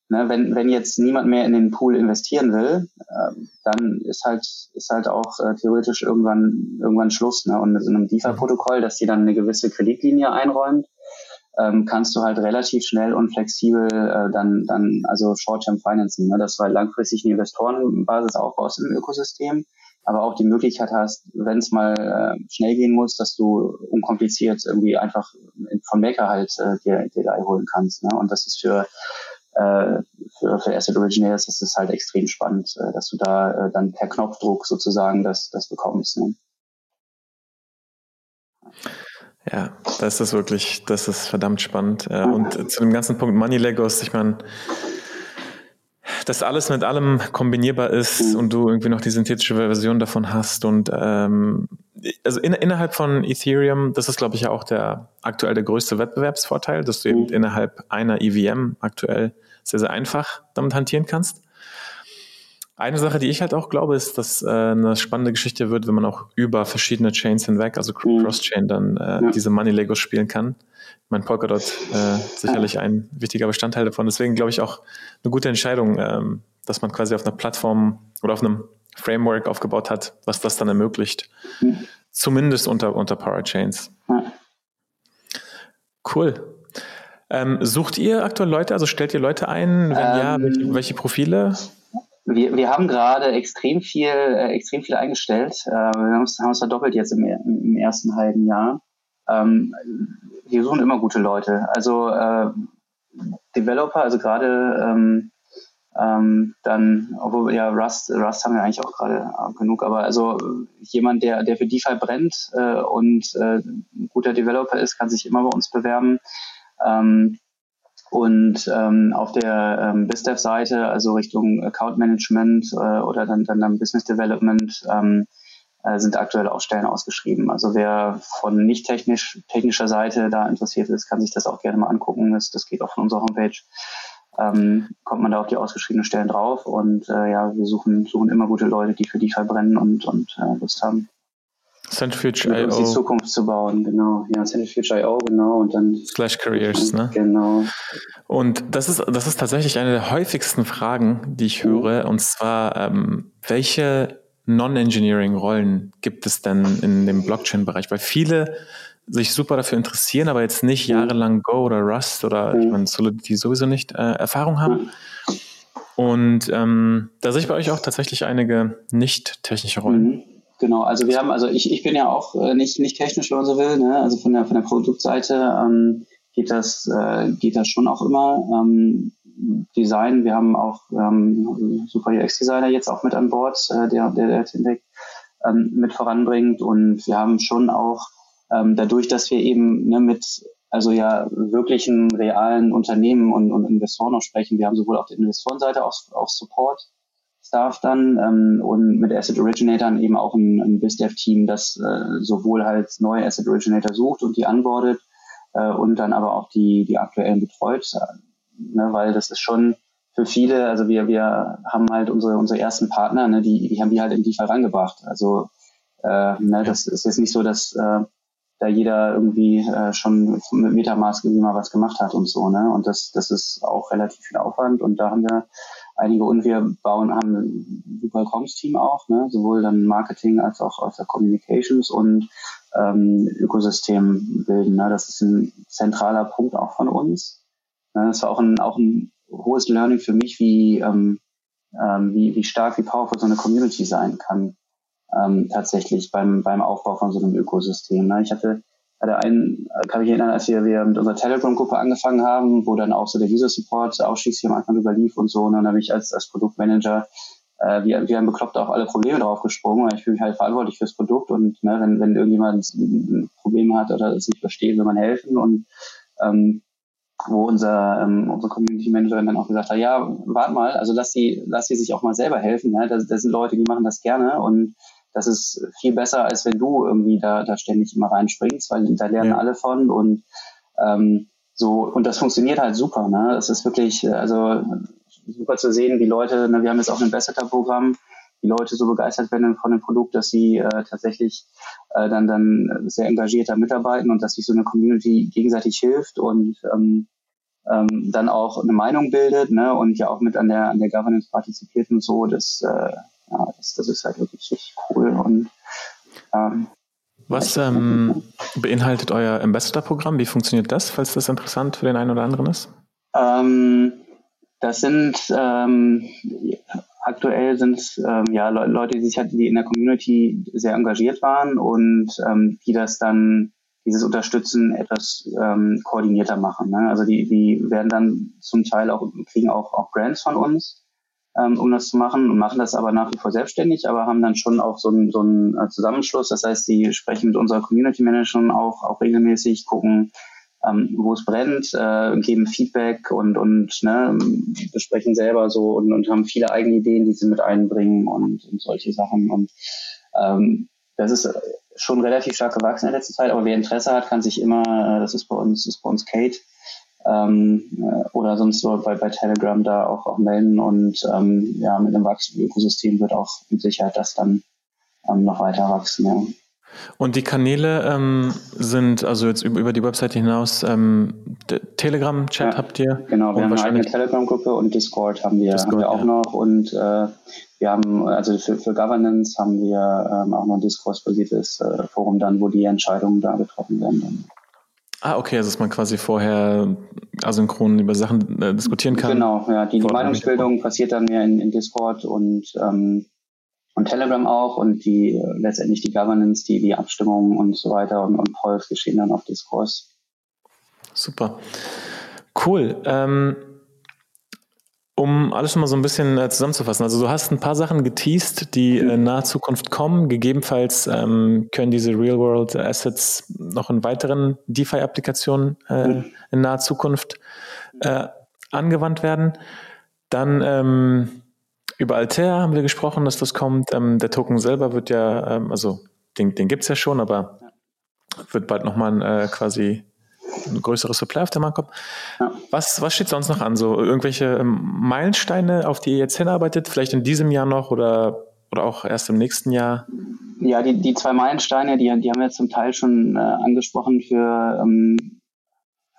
ne, wenn, wenn jetzt niemand mehr in den Pool investieren will, äh, dann ist halt, ist halt auch äh, theoretisch irgendwann, irgendwann Schluss, ne, und so einem DeFi-Protokoll, dass die dann eine gewisse Kreditlinie einräumt, ähm, kannst du halt relativ schnell und flexibel äh, dann, dann also Short-Term Financing, ne, dass du halt langfristig eine Investorenbasis aufbaust im Ökosystem, aber auch die Möglichkeit hast, wenn es mal äh, schnell gehen muss, dass du unkompliziert irgendwie einfach von Maker halt äh, dir, dir da holen kannst. Ne? Und das ist für äh, für, für Asset Originators ist halt extrem spannend, äh, dass du da äh, dann per Knopfdruck sozusagen das, das bekommst. Ne? Ja, das ist wirklich, das ist verdammt spannend. Äh, und zu dem ganzen Punkt Money Legos, ich meine, dass alles mit allem kombinierbar ist und du irgendwie noch die synthetische Version davon hast und ähm, also in, innerhalb von Ethereum, das ist glaube ich ja auch der aktuell der größte Wettbewerbsvorteil, dass du eben innerhalb einer EVM aktuell sehr, sehr einfach damit hantieren kannst. Eine Sache, die ich halt auch glaube, ist, dass äh, eine spannende Geschichte wird, wenn man auch über verschiedene Chains hinweg, also mhm. Cross-Chain, dann äh, ja. diese Money-Legos spielen kann. Mein Polkadot äh, sicherlich ein wichtiger Bestandteil davon. Deswegen glaube ich auch eine gute Entscheidung, ähm, dass man quasi auf einer Plattform oder auf einem Framework aufgebaut hat, was das dann ermöglicht. Mhm. Zumindest unter, unter Parachains. Ja. Cool. Ähm, sucht ihr aktuell Leute, also stellt ihr Leute ein? Wenn ähm, ja, welche, welche, Profile? Wir, wir haben gerade extrem viel, äh, extrem viel eingestellt. Äh, wir haben uns, haben uns verdoppelt jetzt im, im ersten halben Jahr. Ähm, wir suchen immer gute Leute. Also äh, Developer, also gerade ähm, ähm, dann, obwohl ja Rust, Rust haben wir eigentlich auch gerade äh, genug, aber also jemand, der, der für DeFi brennt äh, und äh, ein guter Developer ist, kann sich immer bei uns bewerben. Ähm, und ähm, auf der ähm, BizDev-Seite, also Richtung Account Management äh, oder dann, dann, dann Business Development, ähm, äh, sind aktuell auch Stellen ausgeschrieben. Also wer von nicht technisch, technischer Seite da interessiert ist, kann sich das auch gerne mal angucken. Das, das geht auch von unserer Homepage. Ähm, kommt man da auf die ausgeschriebenen Stellen drauf und äh, ja, wir suchen, suchen immer gute Leute, die für die verbrennen und, und äh, Lust haben. Centrifuge.io. Um die Zukunft zu bauen, genau. Ja, Centrifuge.io, genau. Und dann. Slash Careers, ne? Genau. Und das ist, das ist tatsächlich eine der häufigsten Fragen, die ich höre. Und zwar, ähm, welche Non-Engineering-Rollen gibt es denn in dem Blockchain-Bereich? Weil viele sich super dafür interessieren, aber jetzt nicht mhm. jahrelang Go oder Rust oder mhm. ich meine Solidity sowieso nicht äh, Erfahrung haben. Mhm. Und ähm, da sehe ich bei euch auch tatsächlich einige nicht technische Rollen. Genau, also wir haben, also ich, ich bin ja auch äh, nicht, nicht technisch, wenn man so will, ne? also von der, von der Produktseite ähm, geht, das, äh, geht das schon auch immer. Ähm, Design, wir haben auch ähm, super UX-Designer jetzt auch mit an Bord, äh, der, der, der ähm, mit voranbringt und wir haben schon auch ähm, dadurch, dass wir eben ne, mit also ja wirklichen realen Unternehmen und, und Investoren noch sprechen. Wir haben sowohl auf der Investorenseite auch, auch Support Staff dann ähm, und mit Asset Originatoren eben auch ein, ein BizDev-Team, das äh, sowohl halt neue Asset Originator sucht und die anbordet äh, und dann aber auch die, die aktuellen betreut, äh, ne, weil das ist schon für viele, also wir, wir haben halt unsere, unsere ersten Partner, ne, die, die haben wir halt in die vorangebracht. Also äh, ne, das ist jetzt nicht so, dass äh, da jeder irgendwie äh, schon mit Metamask irgendwie mal was gemacht hat und so, ne? Und das, das ist auch relativ viel Aufwand und da haben wir einige und wir bauen, haben ein super Comms-Team auch, ne? sowohl dann Marketing als auch aus der Communications und ähm, Ökosystem bilden. Ne? Das ist ein zentraler Punkt auch von uns. Ne? Das war auch ein, auch ein hohes Learning für mich, wie, ähm, ähm, wie, wie stark, wie powerful so eine Community sein kann. Ähm, tatsächlich beim, beim Aufbau von so einem Ökosystem. Ne? Ich hatte hatte einen, kann mich erinnern, als wir, wir mit unserer Telegram-Gruppe angefangen haben, wo dann auch so der User-Support ausschließlich am Anfang überlief und so. Und dann habe ich als, als Produktmanager äh, wie, wie ein Bekloppter auf alle Probleme draufgesprungen, weil ich fühle mich halt verantwortlich fürs Produkt und ne, wenn, wenn irgendjemand ein Problem hat oder es nicht versteht, will man helfen und ähm, wo unser ähm, unsere Community Managerin dann auch gesagt hat, ja, warte mal, also lass sie lass sie sich auch mal selber helfen, ne? das sind Leute, die machen das gerne und das ist viel besser, als wenn du irgendwie da, da ständig immer reinspringst, weil da lernen ja. alle von und ähm, so, und das funktioniert halt super. Ne? Das ist wirklich, also super zu sehen, wie Leute, ne, wir haben jetzt auch ein Ambassador-Programm, die Leute so begeistert werden von dem Produkt, dass sie äh, tatsächlich äh, dann, dann sehr engagiert da mitarbeiten und dass sich so eine Community gegenseitig hilft und ähm, ähm, dann auch eine Meinung bildet ne, und ja auch mit an der, an der Governance partizipiert und so. Das, äh, ja, das, das ist halt wirklich richtig cool. Und ähm, was ähm, beinhaltet euer Ambassador-Programm? Wie funktioniert das, falls das interessant für den einen oder anderen ist? Ähm, das sind ähm, aktuell sind es ähm, ja Leute, die sich halt, die in der Community sehr engagiert waren und ähm, die das dann dieses Unterstützen etwas ähm, koordinierter machen. Ne? Also die, die werden dann zum Teil auch kriegen auch, auch Grants von uns ähm, um das zu machen und machen das aber nach wie vor selbstständig, aber haben dann schon auch so einen, so äh, Zusammenschluss. Das heißt, sie sprechen mit unserer Community Managerin auch, auch regelmäßig, gucken, ähm, wo es brennt, äh, geben Feedback und, und ne, besprechen selber so und, und haben viele eigene Ideen, die sie mit einbringen und, und solche Sachen. Und ähm, das ist schon relativ stark gewachsen in letzter Zeit, aber wer Interesse hat, kann sich immer, äh, das ist bei uns, ist bei uns Kate, ähm, äh, oder sonst so bei, bei Telegram da auch, auch melden und ähm, ja, mit einem wachsenden Ökosystem wird auch mit Sicherheit das dann ähm, noch weiter wachsen. Ja. Und die Kanäle ähm, sind also jetzt über, über die Webseite hinaus ähm, Telegram-Chat ja, habt ihr? Genau, wir haben eine eigene Telegram-Gruppe und Discord haben wir, Discord, haben wir auch ja. noch und äh, wir haben, also für, für Governance haben wir ähm, auch noch ein Diskursbasiertes äh, Forum dann, wo die Entscheidungen da getroffen werden. Ah, okay, also dass man quasi vorher asynchron über Sachen äh, diskutieren kann. Genau, ja, die, die Meinungsbildung passiert dann mehr in, in Discord und, ähm, und Telegram auch und die äh, letztendlich die Governance, die, die Abstimmungen und so weiter und, und Polls geschehen dann auf Diskurs. Super. Cool. Ähm, um alles mal so ein bisschen äh, zusammenzufassen. Also du hast ein paar Sachen geteased, die äh, in naher Zukunft kommen. Gegebenenfalls ähm, können diese Real-World Assets noch in weiteren DeFi-Applikationen äh, mhm. in naher Zukunft äh, angewandt werden. Dann ähm, über Altair haben wir gesprochen, dass das kommt. Ähm, der Token selber wird ja, ähm, also den, den gibt es ja schon, aber wird bald nochmal äh, quasi ein größeres Supply auf der Markt kommt. Ja. Was, was steht sonst noch an? So irgendwelche ähm, Meilensteine, auf die ihr jetzt hinarbeitet, vielleicht in diesem Jahr noch oder, oder auch erst im nächsten Jahr? Ja, die, die zwei Meilensteine, die, die haben wir zum Teil schon äh, angesprochen für, ähm,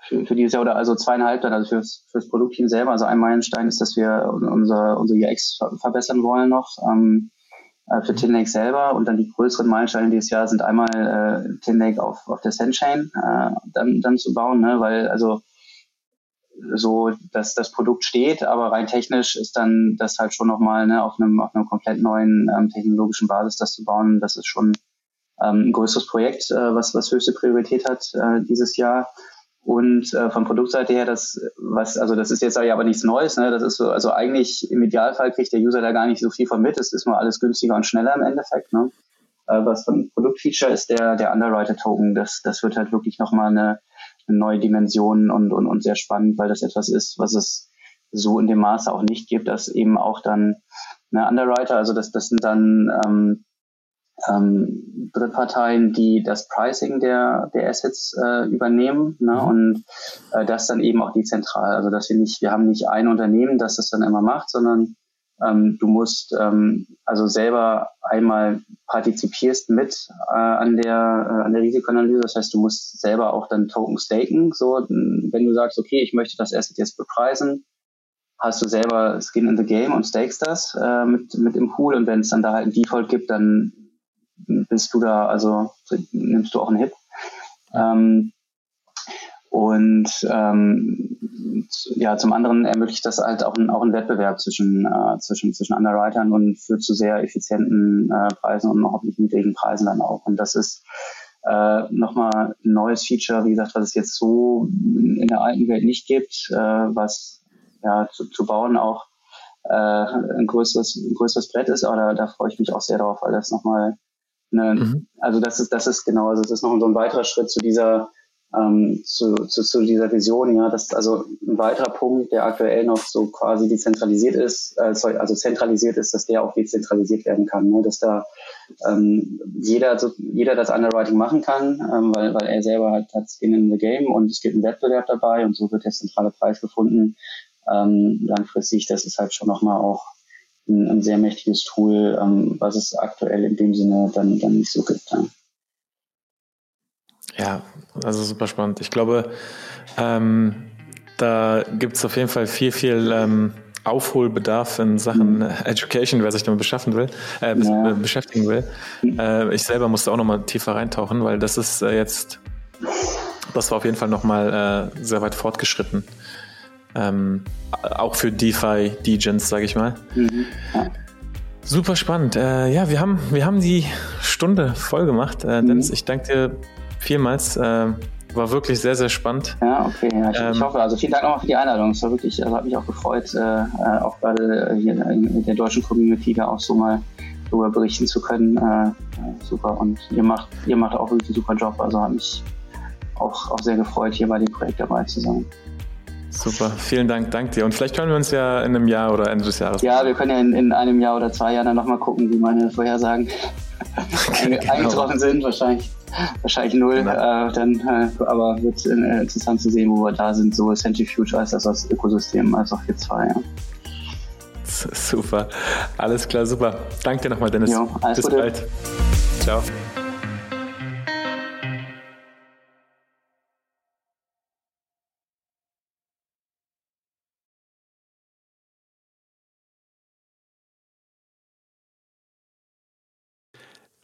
für, für dieses Jahr oder also zweieinhalb dann, also fürs, fürs Produktteam selber. Also ein Meilenstein ist, dass wir unser, unser UX verbessern wollen noch. Ähm, äh, für Tinlake selber und dann die größeren Meilensteine dieses Jahr sind einmal äh, Tinlake auf, auf der Sandchain äh, dann, dann zu bauen, ne? weil also so, dass das Produkt steht, aber rein technisch ist dann das halt schon nochmal ne, auf einem auf einem komplett neuen ähm, technologischen Basis das zu bauen, das ist schon ähm, ein größeres Projekt, äh, was, was höchste Priorität hat äh, dieses Jahr. Und äh, von Produktseite her, das, was, also das ist jetzt aber nichts Neues, ne? Das ist so, also eigentlich im Idealfall kriegt der User da gar nicht so viel von mit. Es ist nur alles günstiger und schneller im Endeffekt. Ne? Äh, was von Produktfeature ist der, der Underwriter-Token. Das, das wird halt wirklich nochmal eine, eine neue Dimension und, und, und sehr spannend, weil das etwas ist, was es so in dem Maße auch nicht gibt, dass eben auch dann eine Underwriter, also das, das sind dann ähm, ähm, Drittparteien, die das Pricing der, der Assets äh, übernehmen ne? Mhm. und äh, das dann eben auch dezentral. Also dass wir nicht, wir haben nicht ein Unternehmen, das das dann immer macht, sondern ähm, du musst ähm, also selber einmal partizipierst mit äh, an der äh, an der Risikoanalyse. Das heißt, du musst selber auch dann Token staken. So, wenn du sagst, okay, ich möchte das Asset jetzt bepreisen, hast du selber Skin in the Game und stakes das äh, mit, mit im Pool und wenn es dann da halt ein Default gibt, dann bist du da, also nimmst du auch einen Hit. Ähm, und ähm, ja, zum anderen ermöglicht das halt auch, ein, auch einen Wettbewerb zwischen, äh, zwischen, zwischen Underwritern und führt zu sehr effizienten äh, Preisen und hoffentlich niedrigen Preisen dann auch. Und das ist äh, nochmal ein neues Feature, wie gesagt, was es jetzt so in der alten Welt nicht gibt, äh, was ja zu, zu bauen auch äh, ein größeres, ein größeres Brett ist, aber da, da freue ich mich auch sehr drauf, weil das nochmal Ne? Mhm. Also das ist, das ist genau, also das ist noch so ein weiterer Schritt zu dieser, ähm, zu, zu, zu dieser Vision, ja, das ist also ein weiterer Punkt, der aktuell noch so quasi dezentralisiert ist, äh, also zentralisiert ist, dass der auch dezentralisiert werden kann, ne? dass da ähm, jeder, so, jeder das Underwriting machen kann, ähm, weil, weil er selber hat, hat Skin in the Game und es gibt einen Wettbewerb dabei und so wird der zentrale Preis gefunden. Ähm, langfristig, das ist halt schon nochmal auch ein, ein sehr mächtiges Tool, ähm, was es aktuell in dem Sinne dann, dann nicht so gibt. Ja. Ja, also super spannend. Ich glaube, ähm, da gibt es auf jeden Fall viel, viel ähm, Aufholbedarf in Sachen mhm. Education, wer sich damit beschaffen will, äh, ja. Äh, beschäftigen will. Äh, ich selber musste auch nochmal tiefer reintauchen, weil das ist äh, jetzt, das war auf jeden Fall nochmal äh, sehr weit fortgeschritten. Ähm, auch für DeFi, Degens, sage ich mal. Mhm. Super spannend. Äh, ja, wir haben, wir haben die Stunde voll gemacht. Äh, mhm. Dennis, ich danke dir vielmals. Äh, war wirklich sehr, sehr spannend. Ja, okay. Ja, ich, ähm, ich, hoffe, also vielen Dank nochmal für die Einladung. Es war wirklich, also hat mich auch gefreut, äh, äh, auch gerade hier in der deutschen Community da auch so mal darüber berichten zu können. Äh, super. Und ihr macht, ihr macht auch wirklich einen super Job. Also hat mich auch, auch sehr gefreut, hier bei dem Projekt dabei zu sein. Super, vielen Dank, dank dir. Und vielleicht hören wir uns ja in einem Jahr oder Ende des Jahres. Ja, wir können ja in, in einem Jahr oder zwei Jahren dann nochmal gucken, wie meine Vorhersagen okay, genau. eingetroffen sind. Wahrscheinlich, wahrscheinlich null. Genau. Äh, dann, äh, aber wird äh, interessant zu sehen, wo wir da sind, sowohl Centrifuge als auch das Ökosystem, als auch für zwei. Ja. Super, alles klar, super. Danke dir nochmal, Dennis. Jo, Bis Gute. bald. Ciao.